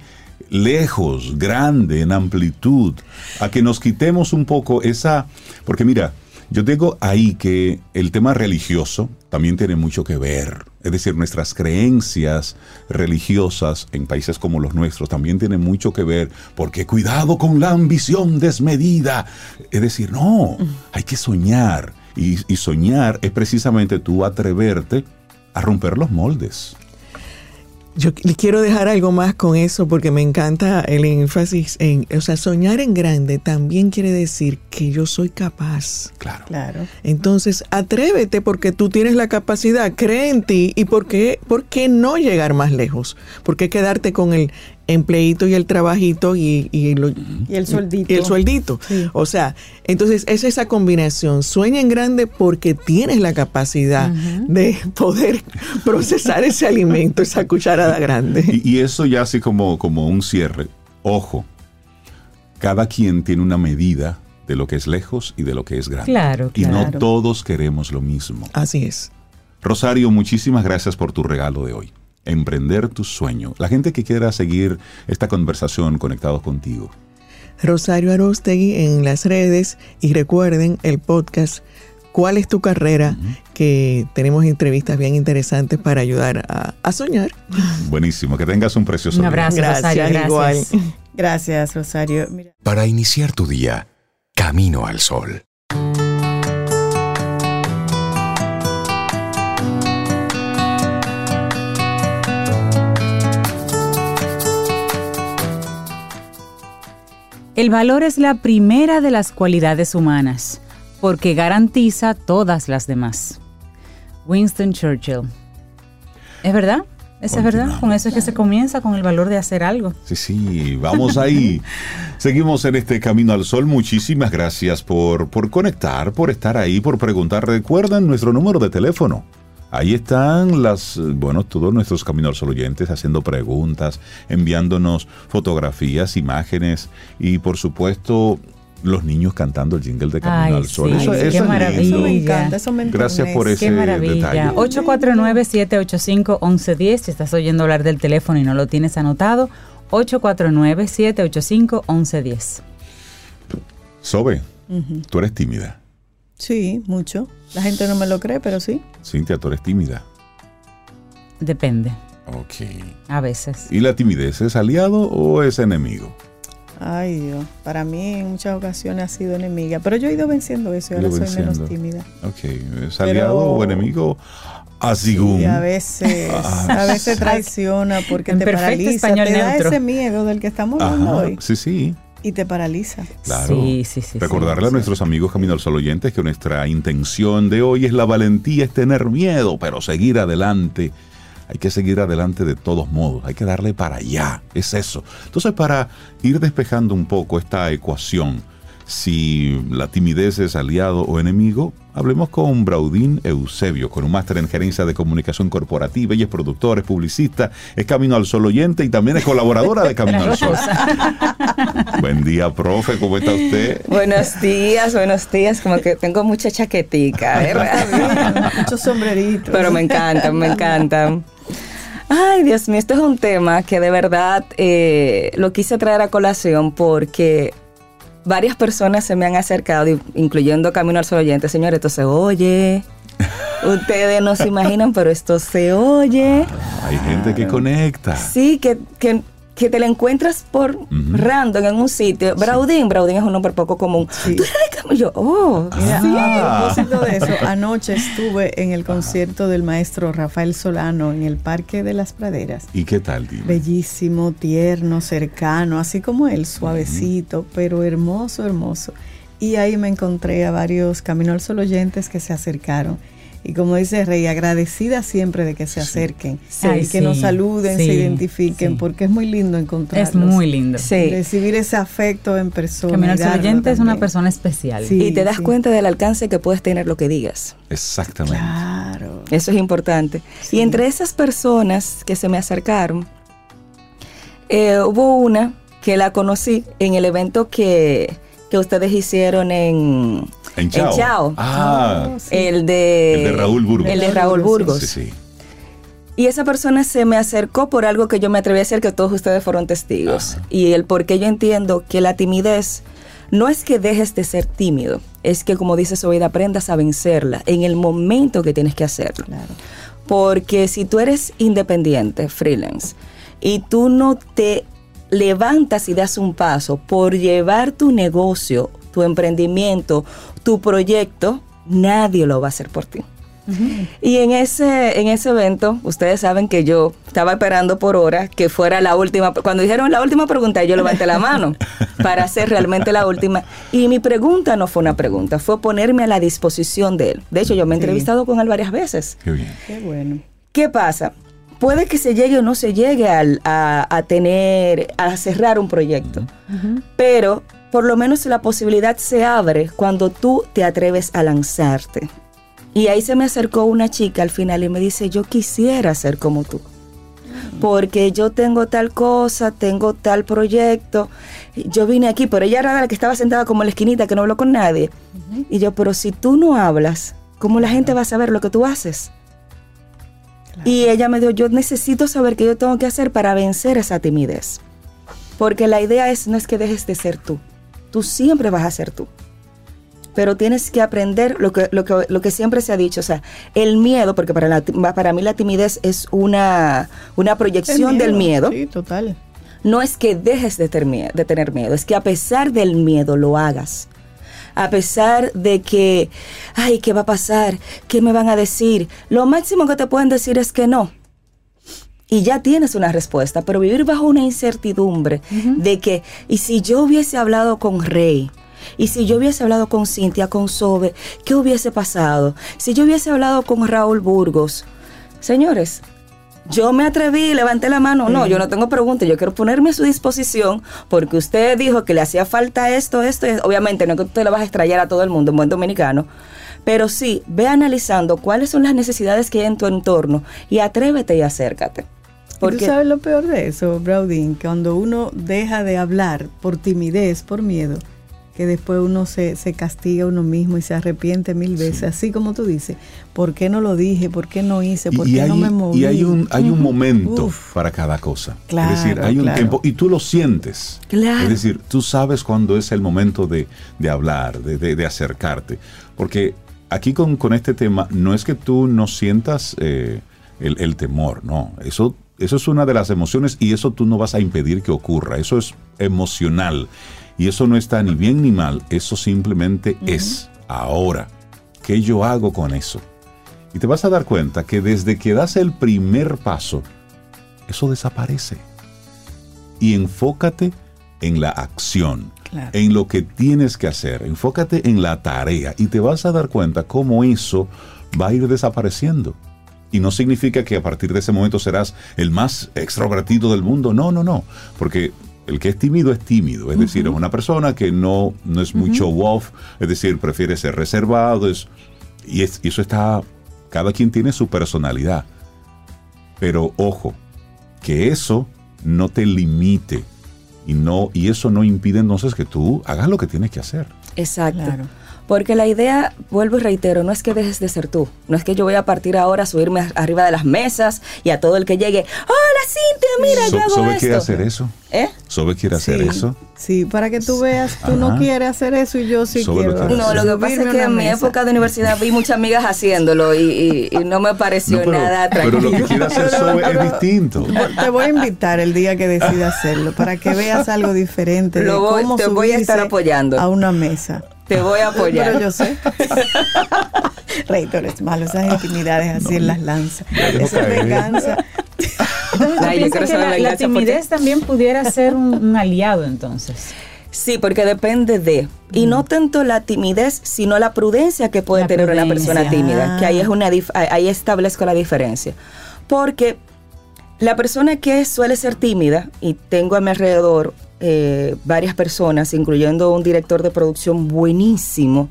lejos, grande, en amplitud, a que nos quitemos un poco esa... Porque mira, yo digo ahí que el tema religioso también tiene mucho que ver. Es decir, nuestras creencias religiosas en países como los nuestros también tienen mucho que ver. Porque cuidado con la ambición desmedida. Es decir, no, hay que soñar. Y, y soñar es precisamente tú atreverte a romper los moldes. Yo qu- quiero dejar algo más con eso porque me encanta el énfasis en, o sea, soñar en grande también quiere decir que yo soy capaz. Claro. Claro. Entonces, atrévete porque tú tienes la capacidad, cree en ti y por qué, por qué no llegar más lejos. ¿Por qué quedarte con el empleito y el trabajito y, y lo- Y el sueldito. y el sueldito? Sí. O sea, entonces es esa combinación. Sueña en grande porque tienes la capacidad de poder procesar ese alimento, esa cucharada grande. Y, y eso ya así como, como un cierre. Ojo, cada quien tiene una medida de lo que es lejos y de lo que es grande. Claro, Y no todos queremos lo mismo. Así es. Rosario, muchísimas gracias por tu regalo de hoy. Emprender tu sueño. La gente que quiera seguir esta conversación conectados contigo. Rosario Arostegui en las redes y recuerden el podcast ¿Cuál es tu carrera? Que tenemos entrevistas bien interesantes para ayudar a, a soñar. Buenísimo, que tengas un precioso Un día. abrazo, Rosario. Gracias, igual. Gracias. Gracias, Rosario. Mira. Para iniciar tu día, camino al sol. El valor es la primera de las cualidades humanas, porque garantiza todas las demás. Winston Churchill. ¿Es verdad? ¿Eso es verdad? Con eso es que se comienza, con el valor de hacer algo. Sí, sí, vamos ahí. Seguimos en este Camino al Sol. Muchísimas gracias por, por conectar, por estar ahí, por preguntar. Recuerden nuestro número de teléfono. Ahí están las, bueno, todos nuestros Camino al Sol oyentes haciendo preguntas, enviándonos fotografías, imágenes y por supuesto los niños cantando el jingle de Camino Ay, al Sol. sí, eso, qué eso es lindo. maravilla. Eso me encanta, eso me Gracias por enternece. ese Qué maravilla. detalle. 849-785-1110. Si estás oyendo hablar del teléfono y no lo tienes anotado, 849-785-1110. Sobe, tú eres tímida. Sí, mucho. La gente no me lo cree, pero sí. Cintia, tú eres tímida. Depende, Ok. a veces. ¿Y la timidez es aliado o es enemigo? Ay, Dios. Para mí en muchas ocasiones ha sido enemiga. Pero yo he ido venciendo eso y ahora soy menos tímida. Ok, ¿es aliado o enemigo? Así Y a veces, a veces traiciona porque En te paraliza. te da neutro. ese miedo del que estamos hablando hoy Sí, sí, y te paraliza. claro. Sí, sí, sí. Recordarle sí. a nuestros amigos Camino al Sol oyentes que nuestra intención de hoy es la valentía, es tener miedo, pero seguir adelante. Hay que seguir adelante de todos modos, hay que darle para allá, es eso. Entonces, para ir despejando un poco esta ecuación, si la timidez es aliado o enemigo, hablemos con Braudín Eusebio, con un máster en gerencia de comunicación corporativa. Ella es productora, es publicista, es Camino al Sol oyente y también es colaboradora de Camino al Sol. Buen día, profe, ¿cómo está usted? Buenos días, buenos días. Como que tengo mucha chaquetica, ¿verdad? Muchos sombreritos. Pero me encantan, me encantan. Ay, Dios mío, este es un tema que de verdad eh, lo quise traer a colación porque varias personas se me han acercado, incluyendo Camino al Sol Oyente. Señor, esto se oye. Ustedes no se imaginan, pero esto se oye. Hay gente que conecta. Sí, que, que, que te la encuentras por random en un sitio. Braudín, Braudín es un nombre poco común. Tú eres de. Yo, oh, Mira, sí. a propósito de eso, anoche estuve en el concierto del maestro Rafael Solano en el Parque de las Praderas. ¿Y qué tal, dime? Bellísimo, tierno, cercano, así como él, suavecito, pero hermoso, hermoso. Y ahí me encontré a varios Camino al Sol oyentes que se acercaron. Y como dice Rey, agradecida siempre de que se acerquen Sí, y que nos saluden, sí, se identifiquen, sí. porque es muy lindo encontrarlos. Es muy lindo. Sí. Recibir ese afecto en persona. Sol darlo oyente es una persona especial. Sí. y te das cuenta del alcance que puedes tener lo que digas. Exactamente. Claro. Eso es importante. Y entre esas personas que se me acercaron, eh, hubo una que la conocí en el evento que, que ustedes hicieron en, En Chao. Chao. Ah, El de, El de Raúl Burgos. El de Raúl Burgos. sí, sí. Y esa persona se me acercó por algo que yo me atreví a hacer, que todos ustedes fueron testigos. Y el por qué yo entiendo que la timidez no es que dejes de ser tímido, es que, como dice Sobeida, aprendas a vencerla en el momento que tienes que hacerlo. Claro. Porque si tú eres independiente, freelance, y tú no te levantas y das un paso por llevar tu negocio, tu emprendimiento, tu proyecto, nadie lo va a hacer por ti. Y en ese, en ese evento, ustedes saben que yo estaba esperando por hora que fuera la última. Cuando dijeron la última pregunta, yo levanté la mano para hacer realmente la última. Y mi pregunta no fue una pregunta, fue ponerme a la disposición de él. De hecho, yo me he Sí. entrevistado con él varias veces. Qué bien. Qué bueno. ¿Qué pasa? Puede que se llegue o no se llegue al- a, a tener, a cerrar un proyecto, pero por lo menos la posibilidad se abre cuando tú te atreves a lanzarte. Y ahí se me acercó una chica al final y me dice, yo quisiera ser como tú. Porque yo tengo tal cosa, tengo tal proyecto. Yo vine aquí, pero ella era la que estaba sentada como en la esquinita, que no habló con nadie. Y yo, pero si tú no hablas, ¿cómo la gente va a saber lo que tú haces? Y ella me dijo, yo necesito saber qué yo tengo que hacer para vencer esa timidez. Porque la idea es, no es que dejes de ser tú. Tú siempre vas a ser tú. Pero tienes que aprender lo que, lo que, lo que siempre se ha dicho. O sea, el miedo, porque para, la, para mí la timidez es una, una proyección El del miedo. Sí, total. No es que dejes de, ter- de tener miedo, es que a pesar del miedo lo hagas. A pesar de que, ay, ¿qué va a pasar? ¿Qué me van a decir? Lo máximo que te pueden decir es que no. Y ya tienes una respuesta, pero vivir bajo una incertidumbre de que, y si yo hubiese hablado con Rey, y si yo hubiese hablado con Cintia, con Sobe, ¿qué hubiese pasado? Si yo hubiese hablado con Raúl Burgos. Señores, yo me atreví, levanté la mano. No, yo no tengo preguntas. Yo quiero ponerme a su disposición porque usted dijo que le hacía falta esto, esto. Obviamente, no es que usted le vas a extrañar a todo el mundo, en buen dominicano. Pero sí, ve analizando cuáles son las necesidades que hay en tu entorno y atrévete y acércate. ¿Y Porque tú sabes lo peor de eso, Braudín? Cuando uno deja de hablar por timidez, por miedo, que después uno se, se castiga a uno mismo y se arrepiente mil veces, así como tú dices, ¿por qué no lo dije? ¿Por qué no hice? ¿Por Y, qué hay, no me moví? y hay un, hay un momento Uf. para cada cosa. Claro, es decir, hay un claro. tiempo y tú lo sientes. Claro. Es decir, tú sabes cuándo es el momento de, de hablar, de, de- de acercarte. Porque aquí con, con este tema no es que tú no sientas eh, el, el temor, no. Eso, eso es una de las emociones y eso tú no vas a impedir que ocurra. Eso es emocional. Y eso no está ni bien ni mal. Eso simplemente es ahora. ¿Qué yo hago con eso? Y te vas a dar cuenta que desde que das el primer paso, eso desaparece. Y enfócate en la acción, Claro. en lo que tienes que hacer. Enfócate en la tarea y te vas a dar cuenta cómo eso va a ir desapareciendo. Y no significa que a partir de ese momento serás el más extrovertido del mundo. No, no, no. Porque el que es tímido es tímido. Es decir, es una persona que no, no es muy show off. Es decir, prefiere ser reservado. Es, y, es- y eso está... Cada quien tiene su personalidad. Pero ojo, que eso no te limite. Y, no, y eso no impide entonces que tú hagas lo que tienes que hacer. Exacto. Claro. Porque la idea, vuelvo y reitero, no es que dejes de ser tú. No es que yo voy a partir ahora a subirme a- arriba de las mesas y a todo el que llegue, hola Cintia, mira, So- yo hago ¿Sobe esto. quiere hacer eso? ¿Eh? ¿Sobe quiere hacer Sí, eso? Sí, para que tú veas, tú Ajá. no quieres hacer eso y yo sí Solo quiero. quiere No, lo que pasa es que a en mi mesa. época de universidad vi muchas amigas haciéndolo y, y- y no me pareció No, pero, nada pero atractivo. lo que quiere hacer Sobe es distinto. Te voy a invitar el día que decida hacerlo para que veas algo diferente de Lo voy- cómo te voy a estar apoyando. a una mesa. Te voy a apoyar. Pero yo sé. Rey, tú eres malo, esas intimidades así en las lanzas. Esa caer. venganza. Entonces, ¿tú Ay, yo piensas quiero que la, la timidez también pudiera ser un, un aliado entonces. Sí, porque depende de. Y no tanto la timidez, sino la prudencia que puede La tener una persona tímida. Que ahí es una dif- ahí establezco la diferencia. Porque la persona que suele ser tímida, y tengo a mi alrededor eh, varias personas, incluyendo un director de producción buenísimo,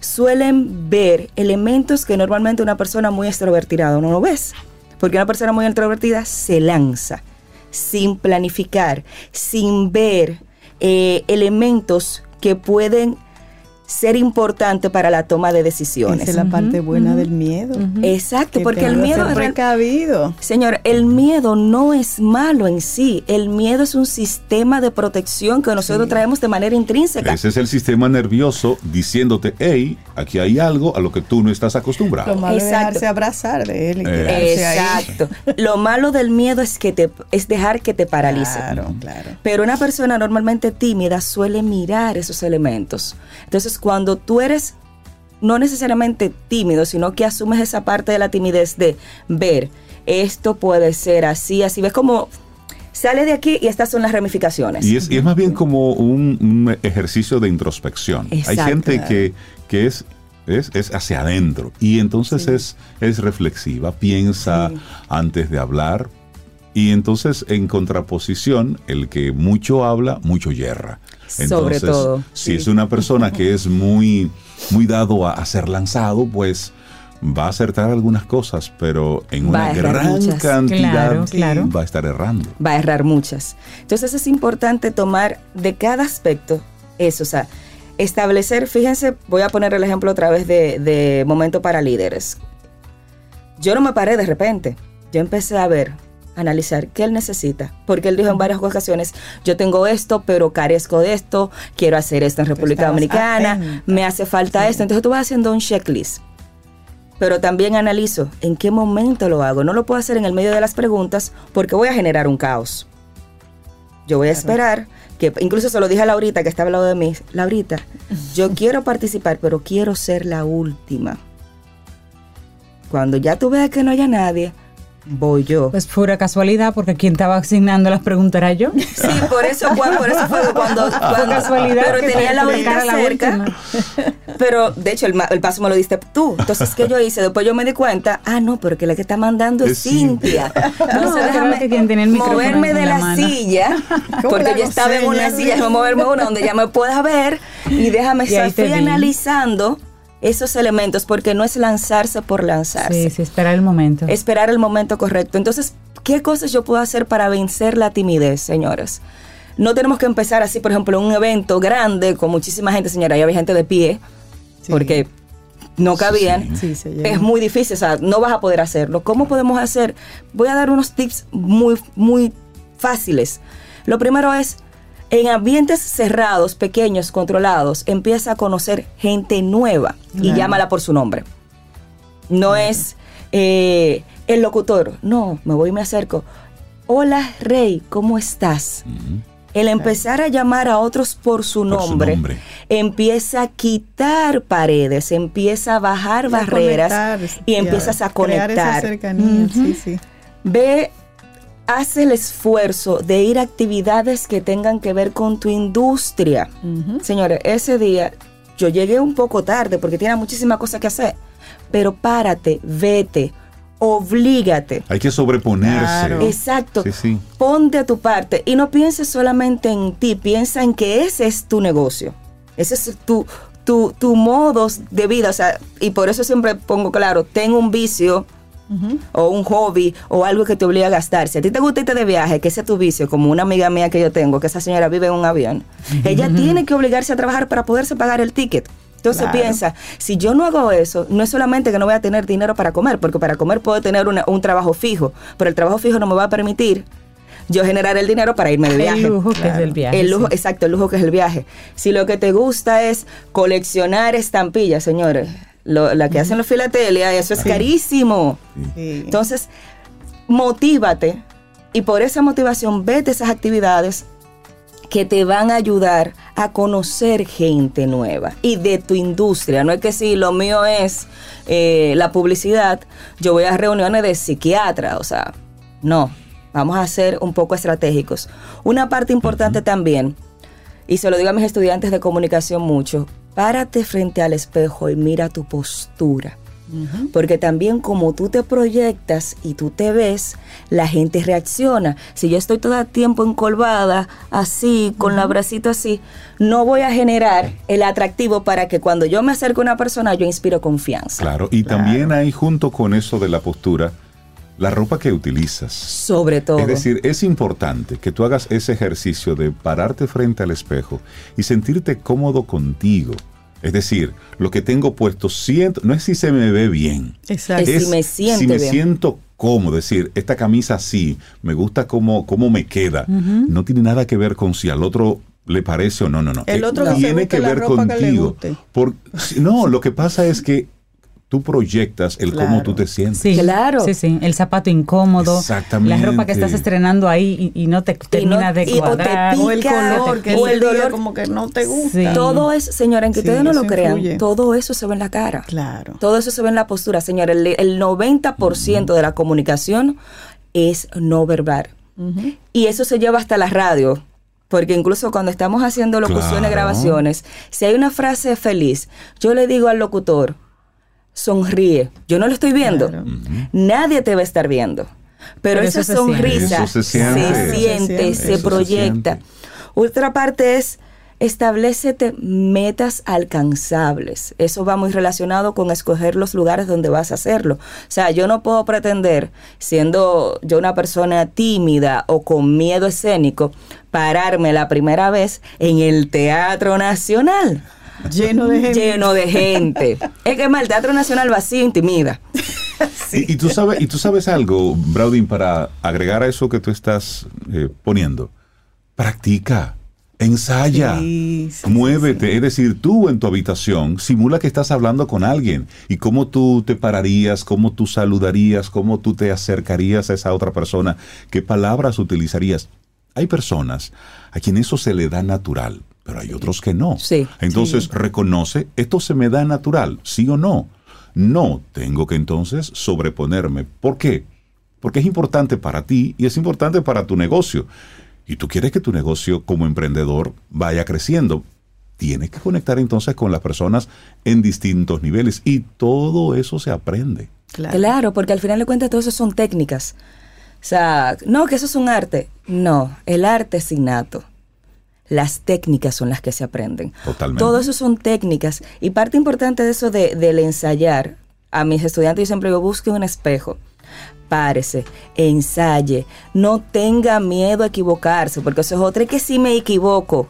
suelen ver elementos que normalmente una persona muy extrovertida no lo ves. Porque una persona muy introvertida se lanza sin planificar, sin ver eh, elementos que pueden ser importantes para la toma de decisiones. Esa es la parte buena del miedo. Exacto, Que porque el miedo es precavido. Señor, el miedo no es malo en sí. El miedo es un sistema de protección que nosotros traemos de manera intrínseca. Ese es el sistema nervioso diciéndote, hey, aquí hay algo a lo que tú no estás acostumbrado. Lo malo es Exacto. dejarse abrazar de él y Eh. quedarse ahí. Exacto. Lo malo del miedo es que te es dejar que te paralice. Claro, claro. Pero una persona normalmente tímida suele mirar esos elementos. Entonces, cuando tú eres no necesariamente tímido, sino que asumes esa parte de la timidez de ver, esto puede ser así, así, ves como sale de aquí y estas son las ramificaciones. Y es, y es más bien como un, un ejercicio de introspección. Hay gente que, que es, es, es hacia adentro y entonces es, es reflexiva, piensa antes de hablar y entonces en contraposición, el que mucho habla, mucho yerra. Sobre Entonces, todo, si sí. es una persona que es muy, muy dado a, a ser lanzado, pues va a acertar algunas cosas, pero en una gran muchas. cantidad Claro, claro. va a estar errando. va a errar muchas. Entonces es importante tomar de cada aspecto eso, o sea, establecer, fíjense, voy a poner el ejemplo otra vez de, de Momento para Líderes. Yo no me paré de repente, yo empecé a ver, analizar qué él necesita, porque él dijo en varias ocasiones, yo tengo esto, pero carezco de esto, quiero hacer esto en República Dominicana, atenta. me hace falta esto, entonces tú vas haciendo un checklist pero también analizo en qué momento lo hago. No lo puedo hacer en el medio de las preguntas porque voy a generar un caos. Yo voy a esperar que, incluso se lo dije a Laurita que estaba al lado de mí, Laurita, yo quiero participar, pero quiero ser la última. Cuando ya tú veas que no haya nadie, voy yo. Pues pura casualidad, porque quien estaba asignando las preguntas era yo. Sí, por eso, fue- por eso fue cuando, cuando casualidad pero tenía te la Laurita tocara la cerca. última. Pero de hecho el, ma- el paso me lo diste tú. Entonces, ¿qué yo hice? Después yo me di cuenta, ah, no, pero que la que está mandando es Cintia. Cintia. Entonces No, déjame creo que quien tiene el micrófono moverme de la la, silla, ¿Cómo porque yo estaba en una silla, déjame moverme una donde ya me pueda ver y déjame estar analizando esos elementos, porque no es lanzarse por lanzarse Sí, sí, esperar el momento. esperar el momento correcto. Entonces, ¿qué cosas yo puedo hacer para vencer la timidez, señores? No tenemos que empezar así, por ejemplo, en un evento grande con muchísima gente, señora, y había gente de pie, Sí. porque no cabían. Sí, llena. Es muy difícil, o sea, no vas a poder hacerlo. ¿Cómo podemos hacer? Voy a dar unos tips muy, muy fáciles. Lo primero es, en ambientes cerrados, pequeños, controlados, empieza a conocer gente nueva y Claro. llámala por su nombre. No es eh, el locutor, no, me voy y me acerco. Hola, Rey, ¿cómo estás? El empezar a llamar a otros por su Por su nombre, empieza a quitar paredes, empieza a bajar Y a barreras conectar, y a empiezas a crear esa conectar. cercanía, sí, sí. Ve, haz el esfuerzo de ir a actividades que tengan que ver con tu industria. Señores, ese día yo llegué un poco tarde porque tenía muchísimas cosas que hacer, pero párate, vete, oblígate. Hay que sobreponerse. Claro. Exacto. Sí, sí. Ponte a tu parte y no pienses solamente en ti, piensa en que ese es tu negocio. Ese es tu, tu, tu modo de vida. O sea, y por eso siempre pongo claro, ten un vicio o un hobby o algo que te obliga a gastar. Si a ti te gusta irte de viaje, que ese es tu vicio, como una amiga mía que yo tengo, que esa señora vive en un avión, ella tiene que obligarse a trabajar para poderse pagar el ticket. Entonces Claro. piensa, si yo no hago eso, no es solamente que no voy a tener dinero para comer, porque para comer puedo tener una- un trabajo fijo, pero el trabajo fijo no me va a permitir yo generar el dinero para irme de viaje. el lujo que es el viaje. El lujo, sí. exacto, el lujo que es el viaje. Si lo que te gusta es coleccionar estampillas, señores, lo- la que hacen los filatelia, eso es carísimo. Sí. Entonces, motívate y por esa motivación vete a esas actividades que te van a ayudar a conocer gente nueva y de tu industria. No es que si lo mío es eh, la publicidad, yo voy a reuniones de psiquiatra, o sea, no, vamos a ser un poco estratégicos. Una parte importante también, y se lo digo a mis estudiantes de comunicación mucho, párate frente al espejo y mira tu postura. Porque también como tú te proyectas y tú te ves, la gente reacciona. Si yo estoy todo el tiempo encolvada, así, con la bracito así, no voy a generar el atractivo para que cuando yo me acerque a una persona yo inspiro confianza. Claro, y también hay junto con eso de la postura, la ropa que utilizas. Sobre todo. Es decir, es importante que tú hagas ese ejercicio de pararte frente al espejo y sentirte cómodo contigo. Es decir, lo que tengo puesto siento, no es si se me ve bien. Exacto. Es si me siente si me bien. siento cómodo, es decir, esta camisa sí, me gusta cómo, cómo me queda. No tiene nada que ver con si al otro le parece o no, no, no. El Eh, otro que tiene que ver que contigo. Por- no, lo que pasa es que tú proyectas el cómo tú te sientes. Sí, Claro. Sí, sí. El zapato incómodo. Exactamente. La ropa que estás estrenando ahí y, y no te termina de y- o te cuadrar. pica, O el color, que o el dolor como que no te gusta. Sí. Todo es, señora, en que Sí, ustedes no lo crean, influye. todo eso se ve en la cara. Claro. Todo eso se ve en la postura, señora. El, el 90% de la comunicación es no verbal. Y eso se lleva hasta la radio. Porque incluso cuando estamos haciendo locuciones, Claro. grabaciones, si hay una frase feliz, yo le digo al locutor, sonríe. Yo no lo estoy viendo. Claro. Nadie te va a estar viendo. Pero, Pero esa eso se siente. sonrisa se se siente. Se proyecta. siente. Otra parte es establecete metas alcanzables. Eso va muy relacionado con escoger los lugares donde vas a hacerlo. O sea, yo no puedo pretender, siendo yo una persona tímida o con miedo escénico, pararme la primera vez en el Teatro Nacional. Lleno de gente. Lleno de gente. es que más, el Teatro Nacional vacío intimida. Y, y tú sabes, y tú sabes algo, Braudin, para agregar a eso que tú estás eh, poniendo. Practica, ensaya, Sí, sí, muévete. Es decir, tú en tu habitación simula que estás hablando con alguien y cómo tú te pararías, cómo tú saludarías, cómo tú te acercarías a esa otra persona, qué palabras utilizarías. Hay personas a quien eso se le da natural, pero hay otros que no. Sí. Entonces reconoce, esto se me da natural, sí o no. No tengo que entonces sobreponerme. ¿Por qué? Porque es importante para ti y es importante para tu negocio. Y tú quieres que tu negocio como emprendedor vaya creciendo. Tienes que conectar entonces con las personas en distintos niveles y todo eso se aprende. Claro. Claro, porque al final de cuentas todo eso son técnicas. O sea, no, que eso es un arte. No, el arte es innato. Las técnicas son las que se aprenden. Totalmente. Todo eso son técnicas. Y parte importante de eso de, del ensayar, a mis estudiantes yo siempre digo, busque un espejo. Párese, ensaye, no tenga miedo a equivocarse, porque eso es otra, que si me equivoco,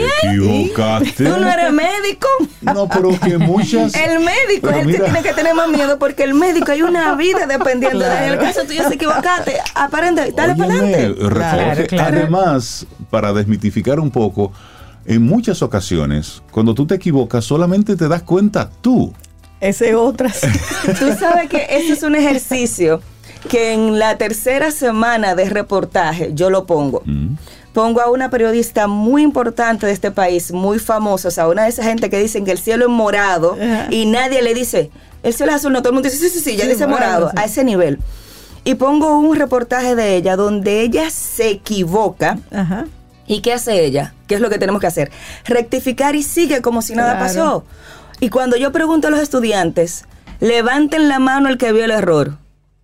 ¿Te equivocaste? tú no eres médico. No, pero que muchas... El médico Pero es el que tiene que tener más miedo porque el médico hay una vida dependiendo. de En el caso tuyo se equivocaste, aprende, dale para adelante. reconoce- Claro, claro. Además, para desmitificar un poco, en muchas ocasiones, cuando tú te equivocas, solamente te das cuenta tú. Ese es otra. Tú sabes que este es un ejercicio que en la tercera semana de reportaje yo lo pongo. Mm. Pongo a una periodista muy importante de este país, muy famosa, o sea, una de esas gente que dicen que el cielo es morado y nadie le dice, el cielo es azul, no, todo el mundo dice, sí, sí, sí, ya Sí, dice morado, morado, sí. a ese nivel. Y pongo un reportaje de ella donde ella se equivoca. Ajá. ¿Y qué hace ella? ¿Qué es lo que tenemos que hacer? Rectificar y sigue como si nada Claro. pasó. Y cuando yo pregunto a los estudiantes, levanten la mano el que vio el error.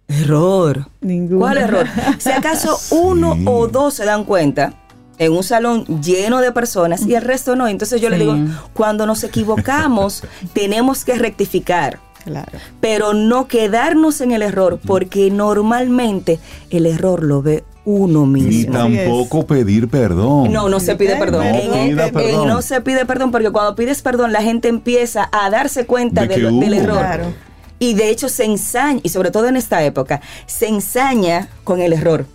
Error. Ninguno. ¿Cuál error? Si acaso uno o dos se dan cuenta en un salón lleno de personas y el resto no. Entonces yo le digo, cuando nos equivocamos, tenemos que rectificar Claro. pero no quedarnos en el error, porque normalmente el error lo ve uno Ni mismo. tampoco pedir perdón. No, no se pide perdón. No En- pida en- perdón. no se pide perdón porque cuando pides perdón la gente empieza a darse cuenta De de del error. Claro. Y de hecho se ensaña, y sobre todo en esta época, se ensaña con el error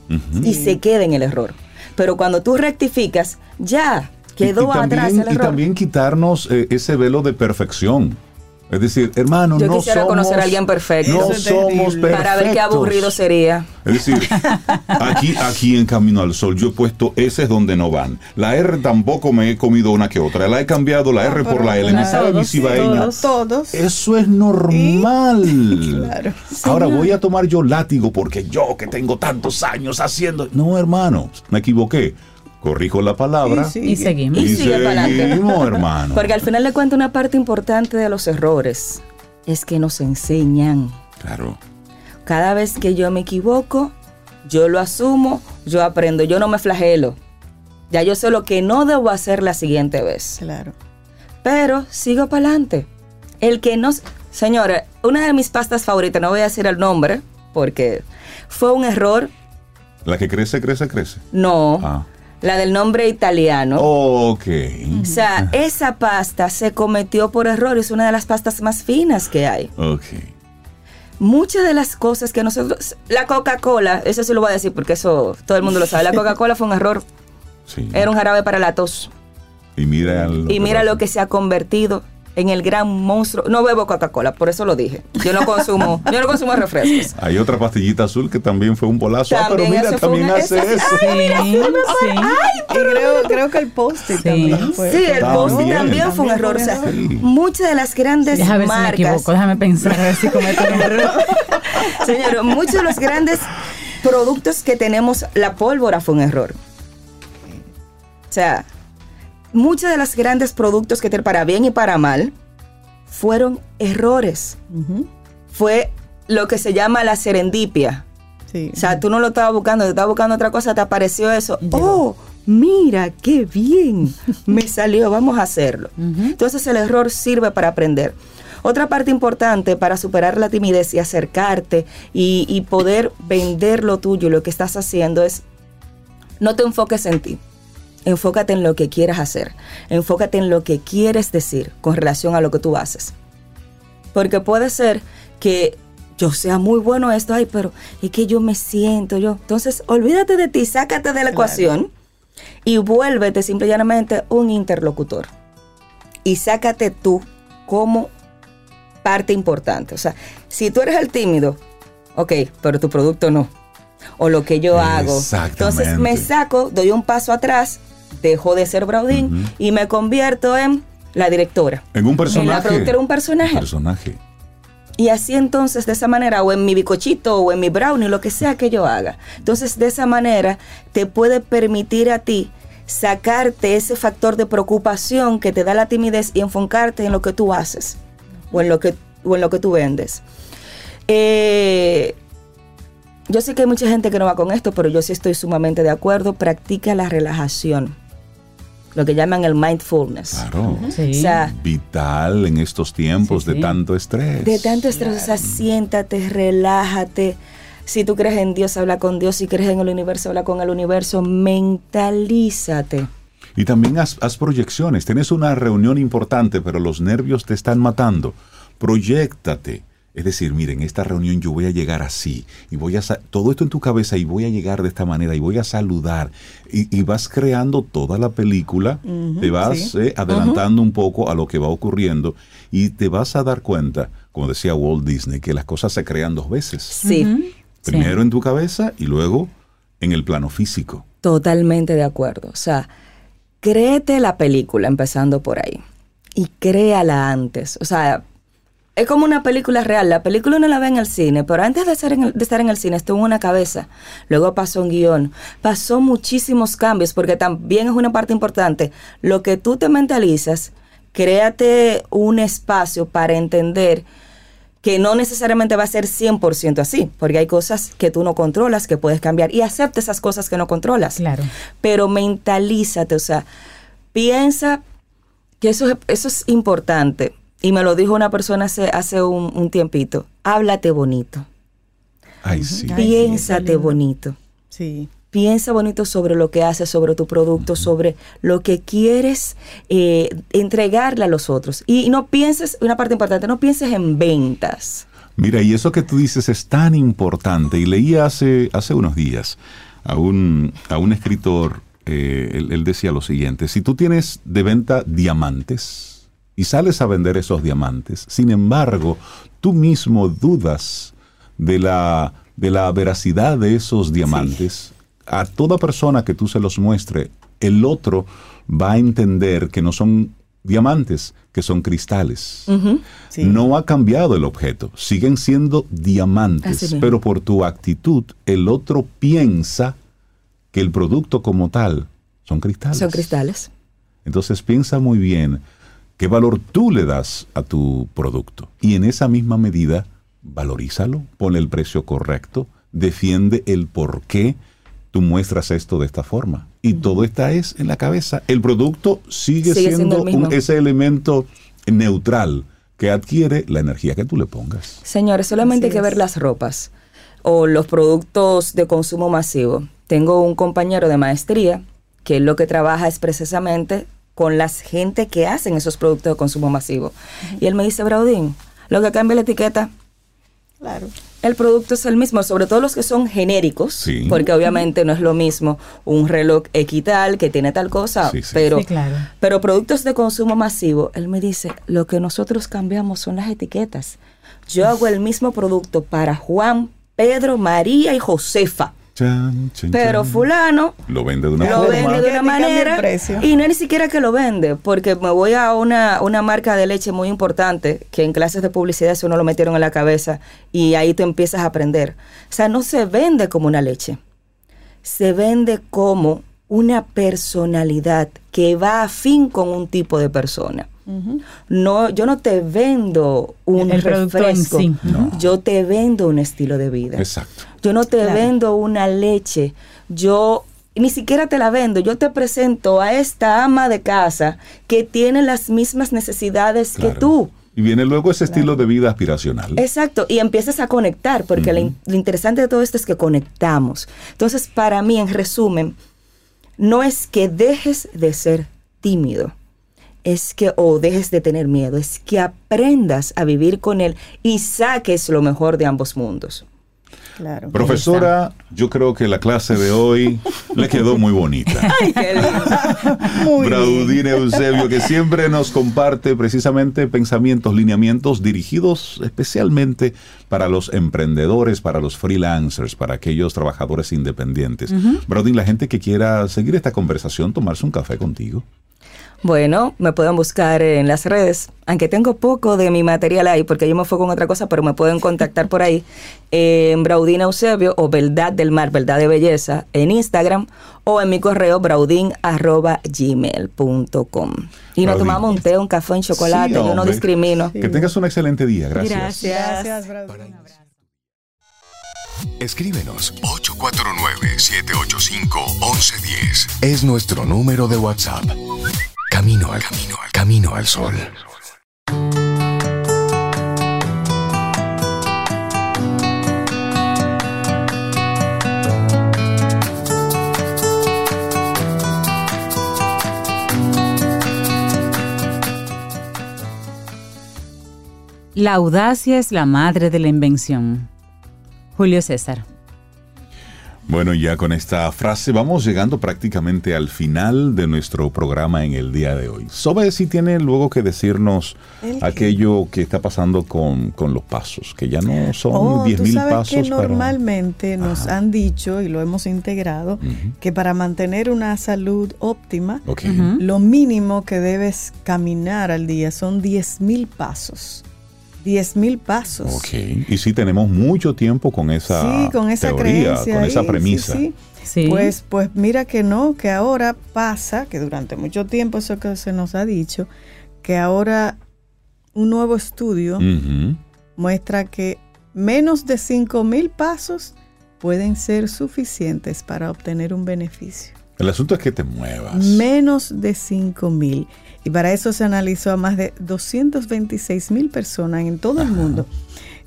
y se queda en el error. Pero cuando tú rectificas, ya Y- quedó y, atrás también, el y error. también quitarnos eh, ese velo de perfección. Es decir, hermano, Yo no quisiera somos, conocer a alguien perfecto. No somos perfectos. Para ver qué aburrido sería. Es decir, aquí, aquí en Camino al Sol yo he puesto S es donde no van. La R tampoco me he comido una que otra. La he cambiado la R por la L. Me sabe mi. Todos. todos. Eso es normal. Claro. Ahora voy a tomar yo látigo porque yo que tengo tantos años haciendo. No, hermano, me equivoqué. Corrijo la palabra. Y Y seguimos. Y sigue para adelante. seguimos, hermano. Porque al final le cuento una parte importante de los errores. Es que nos enseñan. Claro. Cada vez que yo me equivoco, yo lo asumo, yo aprendo, yo no me flagelo. Ya yo sé lo que no debo hacer la siguiente vez. Claro. Pero sigo para adelante. El que no... Señores, una de mis pastas favoritas, no voy a decir el nombre, porque fue un error. La que crece, crece, crece. No, Ah. La del nombre italiano. Ok. O sea, esa pasta se cometió por error, es una de las pastas más finas que hay. Ok. Muchas de las cosas que nosotros... La Coca-Cola, eso sí lo voy a decir porque eso todo el mundo lo sabe. La Coca-Cola fue un error, Sí. era un jarabe para la tos. Y mira, lo Y mira lo que se ha convertido en el gran monstruo. No bebo Coca-Cola, por eso lo dije. Yo no consumo, yo no consumo refrescos. Hay otra pastillita azul que también fue un bolazo. ah, pero También mira, también una- hace eso. Sí, sí. Y creo, creo que el post también fue. Sí, el post También. también fue un error. O sea, Sí. muchas de las grandes Déjame ver si me marcas, equivoco, déjame pensar a ver si cometo un error. señor, muchos de los grandes productos que tenemos, la pólvora fue un error. O sea, muchos de los grandes productos que tenemos para bien y para mal fueron errores. Fue lo que se llama la serendipia. Sí. O sea, tú no lo estabas buscando, te estabas buscando otra cosa, te apareció eso. Oh, mira, qué bien, me salió, vamos a hacerlo. Entonces el error sirve para aprender. Otra parte importante para superar la timidez y acercarte y, y poder vender lo tuyo, lo que estás haciendo es, no te enfoques en ti. Enfócate en lo que quieras hacer. Enfócate en lo que quieres decir con relación a lo que tú haces. Porque puede ser que yo sea muy bueno en esto, ay, pero es que yo me siento yo. Entonces, olvídate de ti, sácate de la ecuación y vuélvete simple y llanamente un interlocutor. Y sácate tú como parte importante. O sea, si tú eres el tímido, ok, pero tu producto no. O lo que yo hago. Entonces me saco, doy un paso atrás, dejo de ser Braudín y me convierto en la directora. En un En la personaje. productora un personaje. personaje. Y así entonces, de esa manera, o en mi bicochito, o en mi brownie, lo que sea que yo haga. Entonces, de esa manera, te puede permitir a ti sacarte ese factor de preocupación que te da la timidez y enfocarte en lo que tú haces o en lo que, o en lo que tú vendes. Eh, yo sé que hay mucha gente que no va con esto, pero yo sí estoy sumamente de acuerdo. Practica la relajación, lo que llaman el mindfulness. Claro. Sí. O sea, Vital en estos tiempos Sí, de tanto estrés. De tanto estrés, o sea, siéntate, relájate. Si tú crees en Dios, habla con Dios. Si crees en el universo, habla con el universo. Mentalízate. Y también haz, haz proyecciones. Tienes una reunión importante, pero los nervios te están matando. Proyéctate. Es decir, miren, esta reunión yo voy a llegar así. Y voy a todo esto en tu cabeza y voy a llegar de esta manera y voy a saludar. Y, y vas creando toda la película. te vas sí. eh, adelantando un poco a lo que va ocurriendo. Y te vas a dar cuenta, como decía Walt Disney, que las cosas se crean dos veces. Sí, Primero en tu cabeza y luego en el plano físico. totalmente de acuerdo. O sea, créete la película, empezando por ahí. Y créala antes. O sea, es como una película real. La película uno la ve en el cine, pero antes de, estar en el, de estar en el cine estuvo en una cabeza. Luego pasó un guion. Pasó muchísimos cambios, porque también es una parte importante. Lo que tú te mentalizas, créate un espacio para entender que no necesariamente va a ser 100% así, porque hay cosas que tú no controlas, que puedes cambiar, y acepta esas cosas que no controlas. Claro. Pero mentalízate, o sea, piensa que eso, es- eso es importante. Y me lo dijo una persona hace, hace un, un tiempito. Háblate bonito. Ay, sí. Ay, sí, Piénsate bonito. Sí. Piensa bonito sobre lo que haces, sobre tu producto, sobre lo que quieres eh, entregarle a los otros. Y no pienses, una parte importante, no pienses en ventas. Mira, y eso que tú dices es tan importante. Y leí hace, hace unos días a un, a un escritor, eh, él, él decía lo siguiente, si tú tienes de venta diamantes y sales a vender esos diamantes, sin embargo, tú mismo dudas de la, de la veracidad de esos diamantes, a toda persona que tú se los muestre, el otro va a entender que no son diamantes, que son cristales. Sí. No ha cambiado el objeto, siguen siendo diamantes, pero por tu actitud el otro piensa que el producto como tal Son cristales. Son cristales. Entonces piensa muy bien qué valor tú le das a tu producto. Y en esa misma medida, valorízalo, ponle el precio correcto, defiende el por qué tú muestras esto de esta forma. Y todo está es en la cabeza. El producto sigue, Sigue siendo siendo, el mismo. un- ese elemento neutral que adquiere la energía que tú le pongas. Señores, solamente hay que ver las ropas o los productos de consumo masivo. Tengo un compañero de maestría que lo que trabaja es precisamente con las gente que hacen esos productos de consumo masivo. Y él me dice, Braudín, lo que cambia la etiqueta, Claro. el producto es el mismo, sobre todo los que son genéricos, Sí. porque obviamente no es lo mismo un reloj equital que tiene tal cosa, Sí, sí. pero Sí, claro. pero productos de consumo masivo, él me dice, lo que nosotros cambiamos son las etiquetas. Yo hago el mismo producto para Juan, Pedro, María y Josefa. Chan, chan, Pero fulano lo vende de una lo forma. vende de una Etiqueta y cambia el manera y no es ni siquiera que lo vende, porque me voy a una, una marca de leche muy importante que en clases de publicidad eso no lo metieron en la cabeza y ahí tú empiezas a aprender. O sea, no se vende como una leche, se vende como una personalidad que va a fin con un tipo de persona. No, yo no te vendo un El producto en refresco, sí. No. yo te vendo un estilo de vida. Exacto. Yo no te Claro. vendo una leche. Yo ni siquiera te la vendo. Yo te presento a esta ama de casa que tiene las mismas necesidades que tú. Y viene luego ese estilo de vida aspiracional. Exacto, y empiezas a conectar, porque lo in- lo interesante de todo esto es que conectamos. Entonces, para mí, en resumen, no es que dejes de ser tímido, es que, o dejes de tener miedo, es que aprendas a vivir con él y saques lo mejor de ambos mundos. Claro. Profesora, yo creo que la clase de hoy le quedó muy bonita. Ay, qué lindo. Muy bien. Braudine Eusebio, que siempre nos comparte precisamente pensamientos, lineamientos dirigidos especialmente para los emprendedores, para los freelancers, para aquellos trabajadores independientes. Braudine, la gente que quiera seguir esta conversación, tomarse un café contigo. Bueno, me pueden buscar en las redes, aunque tengo poco de mi material ahí, porque yo me fui con otra cosa, pero me pueden contactar por ahí, en Braudina Eusebio o Verdad del Mar, Verdad de Belleza, en Instagram, o en mi correo braudin.gmail.com. Y nos tomamos un té, un café, un chocolate, Sí, yo no discrimino. Que tengas un excelente día. Gracias. Gracias. Gracias. Escríbenos 849-785-1110. Es nuestro número de WhatsApp. Camino al camino al camino al sol. La audacia es la madre de la invención. Julio César. Bueno, ya con esta frase vamos llegando prácticamente al final de nuestro programa en el día de hoy. Sobe si tiene luego que decirnos aquello que está pasando con, con los pasos, que ya no son Oh, 10 tú mil sabes pasos. que normalmente nos Ajá. han dicho y lo hemos integrado que para mantener una salud óptima, Ok. Ujú. lo mínimo que debes caminar al día son 10 mil pasos. 10 mil pasos. Ok. Y sí tenemos mucho tiempo con esa, sí, con esa teoría, creencia. con ahí, esa premisa. sí. Sí. Pues, pues mira que no, que ahora pasa, que durante mucho tiempo eso que se nos ha dicho, que ahora un nuevo estudio muestra que menos de 5 mil pasos pueden ser suficientes para obtener un beneficio. El asunto es que te muevas. Menos de 5 mil. Y para eso se analizó a más de 226 mil personas en todo el mundo.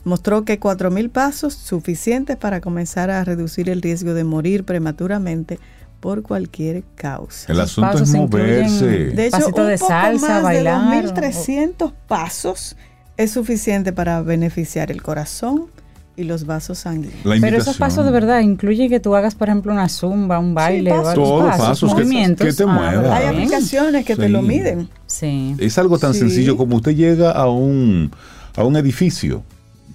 Mostró que 4 mil pasos suficientes para comenzar a reducir el riesgo de morir prematuramente por cualquier causa. El asunto es pasos moverse. De hecho, Pasito un de poco salsa, más bailar, de 2.300 pasos es suficiente para beneficiar el corazón y los vasos sanguíneos. La Pero esos pasos de verdad incluye que tú hagas, por ejemplo, una zumba, un baile, pasos. varios Todos pasos, pasos que- movimientos. que te Ah, muevas. Hay aplicaciones que te Sí. lo miden. Sí. Es algo tan Sí. sencillo como usted llega a un, a un edificio,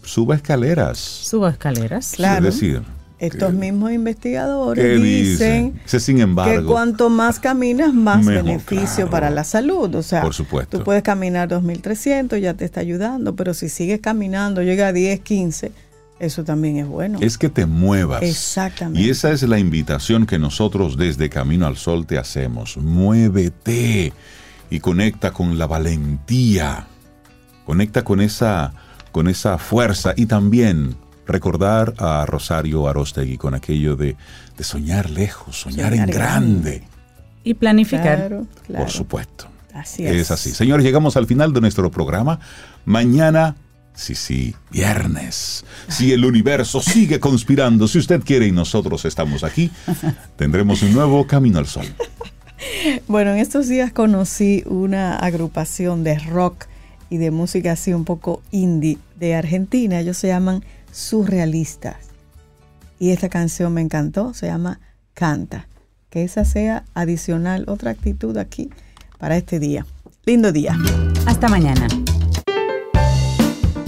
suba escaleras. Suba escaleras. Claro. Es decir, Estos ¿qué- mismos ¿qué investigadores dicen? dicen sin que embargo. cuanto más caminas, más Mejor, beneficio claro. para la salud. O sea, Por supuesto. tú puedes caminar 2.300, ya te está ayudando, pero si sigues caminando, llega a 10, 15, Eso también es bueno. Es que te muevas. Exactamente. Y esa es la invitación que nosotros desde Camino al Sol te hacemos. Muévete y conecta con la valentía. Conecta con esa, con esa fuerza y también recordar a Rosario Arostegui con aquello de, de soñar lejos, soñar, Soñar en grande. Y planificar. Claro, claro. Por supuesto. Así es. Es así. Señores, llegamos al final de nuestro programa. Mañana, sí, sí, viernes. Si el universo sigue conspirando, si usted quiere y nosotros estamos aquí, tendremos un nuevo Camino al Sol. Bueno, en estos días conocí una agrupación de rock y de música así un poco indie de Argentina. Ellos se llaman Surrealistas. Y esta canción me encantó, se llama Canta. Que esa sea adicional, otra actitud aquí para este día. Lindo día. Hasta mañana.